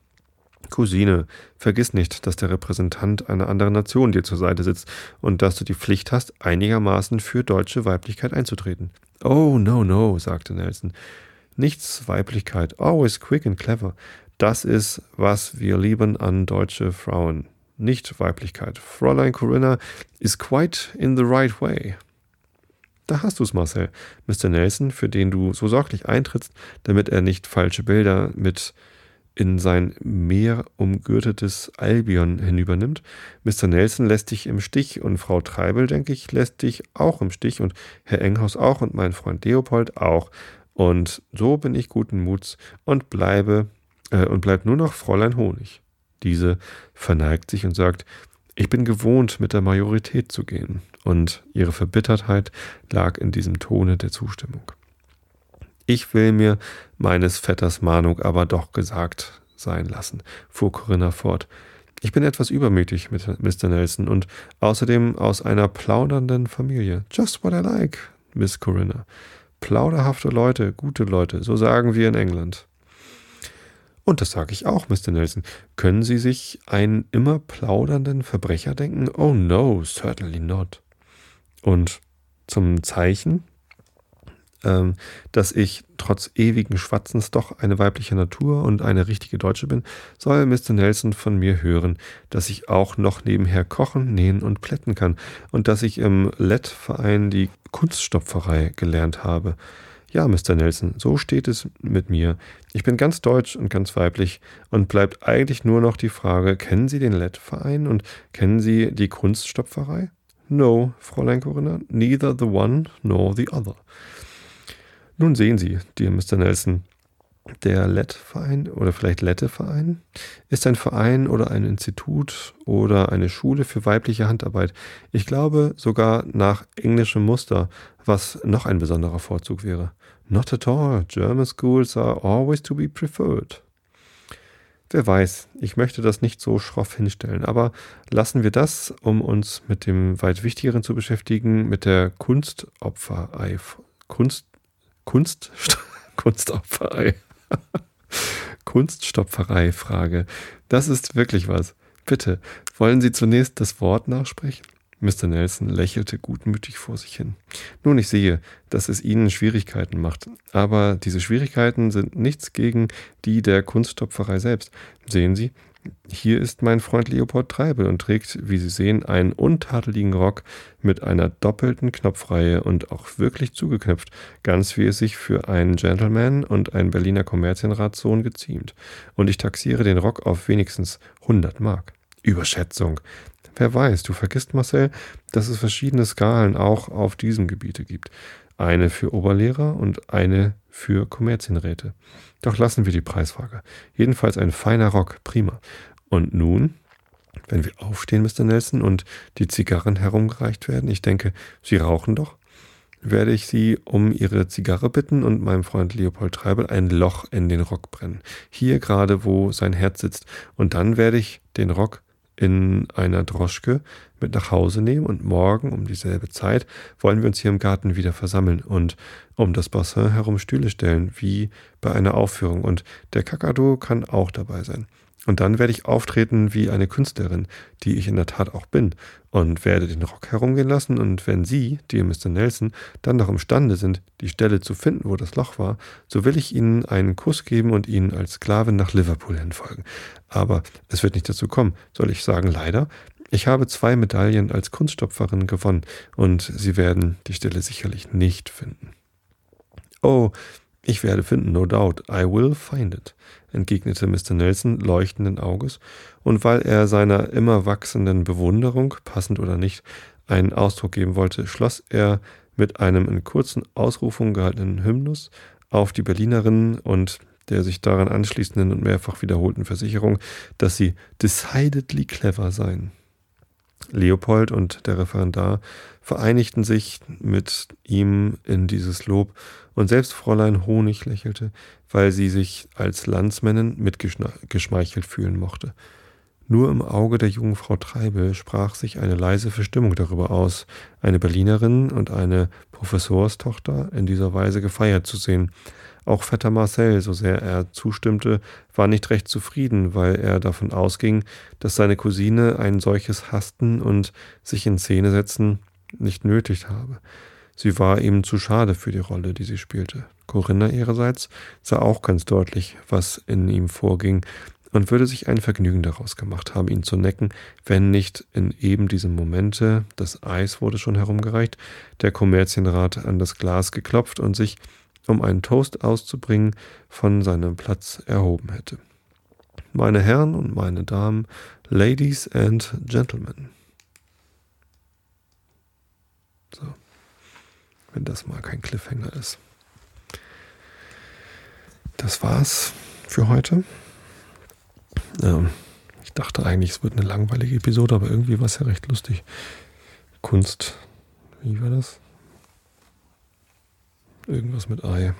Speaker 1: Cousine, vergiss nicht, dass der Repräsentant einer anderen Nation dir zur Seite sitzt und dass du die Pflicht hast, einigermaßen für deutsche Weiblichkeit einzutreten. Oh, no, no, sagte Nelson. Nichts Weiblichkeit, always quick and clever. Das ist, was wir lieben an deutsche Frauen. Nicht Weiblichkeit. Fräulein Corinna is quite in the right way. Da hast du's, Marcel. Mr. Nelson, für den du so sorglich eintrittst, damit er nicht falsche Bilder mit in sein Meer umgürtetes Albion hinübernimmt. Mr. Nelson lässt dich im Stich und Frau Treibel, denke ich, lässt dich auch im Stich und Herr Enghaus auch und mein Freund Leopold auch. Und so bin ich guten Muts und bleibe äh, und bleibt nur noch Fräulein Honig. Diese verneigt sich und sagt, ich bin gewohnt, mit der Majorität zu gehen, und ihre Verbittertheit lag in diesem Tone der Zustimmung. Ich will mir meines Vetters Mahnung aber doch gesagt sein lassen, fuhr Corinna fort. Ich bin etwas übermütig mit Mr. Nelson und außerdem aus einer plaudernden Familie. Just what I like, Miss Corinna. Plauderhafte Leute, gute Leute, so sagen wir in England. Und das sage ich auch, Mr. Nelson. Können Sie sich einen immer plaudernden Verbrecher denken? Oh no, certainly not. Und zum Zeichen, ähm, dass ich trotz ewigen Schwatzens doch eine weibliche Natur und eine richtige Deutsche bin, soll Mr. Nelson von mir hören, dass ich auch noch nebenher kochen, nähen und plätten kann und dass ich im Lett-Verein die Kunststopferei gelernt habe. Ja, Mr. Nelson, so steht es mit mir. Ich bin ganz deutsch und ganz weiblich und bleibt eigentlich nur noch die Frage, kennen Sie den Lett-Verein und kennen Sie die Kunststopferei? No, Fräulein Corinna, neither the one nor the other. Nun sehen Sie, dear Mr. Nelson, der Lett-Verein oder vielleicht Lette-Verein ist ein Verein oder ein Institut oder eine Schule für weibliche Handarbeit. Ich glaube sogar nach englischem Muster, was noch ein besonderer Vorzug wäre. Not at all. German schools are always to be preferred. Wer weiß, ich möchte das nicht so schroff hinstellen, aber lassen wir das, um uns mit dem weit wichtigeren zu beschäftigen, mit der Kunstopferei. Kunst, Kunst, Kunstopferei. Kunststopferei-Frage. Das ist wirklich was. Bitte, wollen Sie zunächst das Wort nachsprechen? Mr. Nelson lächelte gutmütig vor sich hin. Nun, ich sehe, dass es Ihnen Schwierigkeiten macht, aber diese Schwierigkeiten sind nichts gegen die der Kunststopferei selbst. Sehen Sie, hier ist mein Freund Leopold Treibel und trägt, wie Sie sehen, einen untadeligen Rock mit einer doppelten Knopfreihe und auch wirklich zugeknöpft, ganz wie es sich für einen Gentleman und einen Berliner Kommerzienratssohn geziemt. Und ich taxiere den Rock auf wenigstens 100 Mark. Überschätzung. Wer weiß, du vergisst, Marcel, dass es verschiedene Skalen auch auf diesem Gebiete gibt. Eine für Oberlehrer und eine für Kommerzienräte. Doch lassen wir die Preisfrage. Jedenfalls ein feiner Rock, prima. Und nun, wenn wir aufstehen, Mr. Nelson, und die Zigarren herumgereicht werden, ich denke, Sie rauchen doch, werde ich Sie um Ihre Zigarre bitten und meinem Freund Leopold Treibel ein Loch in den Rock brennen. Hier gerade, wo sein Herz sitzt. Und dann werde ich den Rock in einer Droschke mit nach Hause nehmen und morgen um dieselbe Zeit wollen wir uns hier im Garten wieder versammeln und um das Bassin herum Stühle stellen, wie bei einer Aufführung. Und der Kakadu kann auch dabei sein. Und dann werde ich auftreten wie eine Künstlerin, die ich in der Tat auch bin, und werde den Rock herumgehen lassen. Und wenn Sie, dear Mr. Nelson, dann noch imstande sind, die Stelle zu finden, wo das Loch war, so will ich Ihnen einen Kuss geben und Ihnen als Sklavin nach Liverpool hinfolgen. Aber es wird nicht dazu kommen, soll ich sagen, leider. Ich habe zwei Medaillen als Kunststopferin gewonnen, und Sie werden die Stelle sicherlich nicht finden. Oh, ich werde finden, no doubt. I will find it, entgegnete Mr. Nelson leuchtenden Auges, und weil er seiner immer wachsenden Bewunderung, passend oder nicht, einen Ausdruck geben wollte, schloss er mit einem in kurzen Ausrufungen gehaltenen Hymnus auf die Berlinerin und der sich daran anschließenden und mehrfach wiederholten Versicherung, dass sie decidedly clever seien. Leopold und der Referendar vereinigten sich mit ihm in dieses Lob, und selbst Fräulein Honig lächelte, weil sie sich als Landsmännin mitgeschmeichelt fühlen mochte. Nur im Auge der jungen Frau Treibel sprach sich eine leise Verstimmung darüber aus, eine Berlinerin und eine Professorstochter in dieser Weise gefeiert zu sehen. Auch Vetter Marcel, so sehr er zustimmte, war nicht recht zufrieden, weil er davon ausging, dass seine Cousine ein solches Hasten und sich in Szene setzen nicht nötig habe. Sie war ihm zu schade für die Rolle, die sie spielte. Corinna ihrerseits sah auch ganz deutlich, was in ihm vorging und würde sich ein Vergnügen daraus gemacht haben, ihn zu necken, wenn nicht in eben diesem Momente, das Eis wurde schon herumgereicht, der Kommerzienrat an das Glas geklopft und sich, um einen Toast auszubringen, von seinem Platz erhoben hätte. Meine Herren und meine Damen, Ladies and Gentlemen. So. Wenn das mal kein Cliffhanger ist. Das war's für heute. Ähm, ich dachte eigentlich, es wird eine langweilige Episode, aber irgendwie war es ja recht lustig. Kunst, wie war das? Irgendwas mit Ei.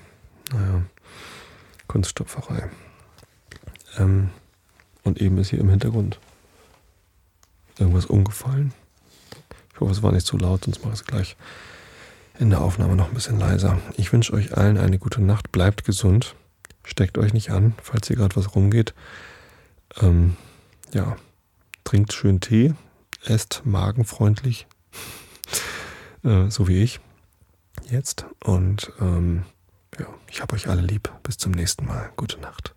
Speaker 1: Naja, Kunststopferei. Ähm, und eben ist hier im Hintergrund irgendwas umgefallen. Ich hoffe, es war nicht zu laut, sonst mache ich es gleich in der Aufnahme noch ein bisschen leiser. Ich wünsche euch allen eine gute Nacht. Bleibt gesund. Steckt euch nicht an, falls hier gerade was rumgeht. Ähm, ja, trinkt schön Tee, esst magenfreundlich, äh, so wie ich jetzt. Und ähm, ja, ich habe euch alle lieb. Bis zum nächsten Mal. Gute Nacht.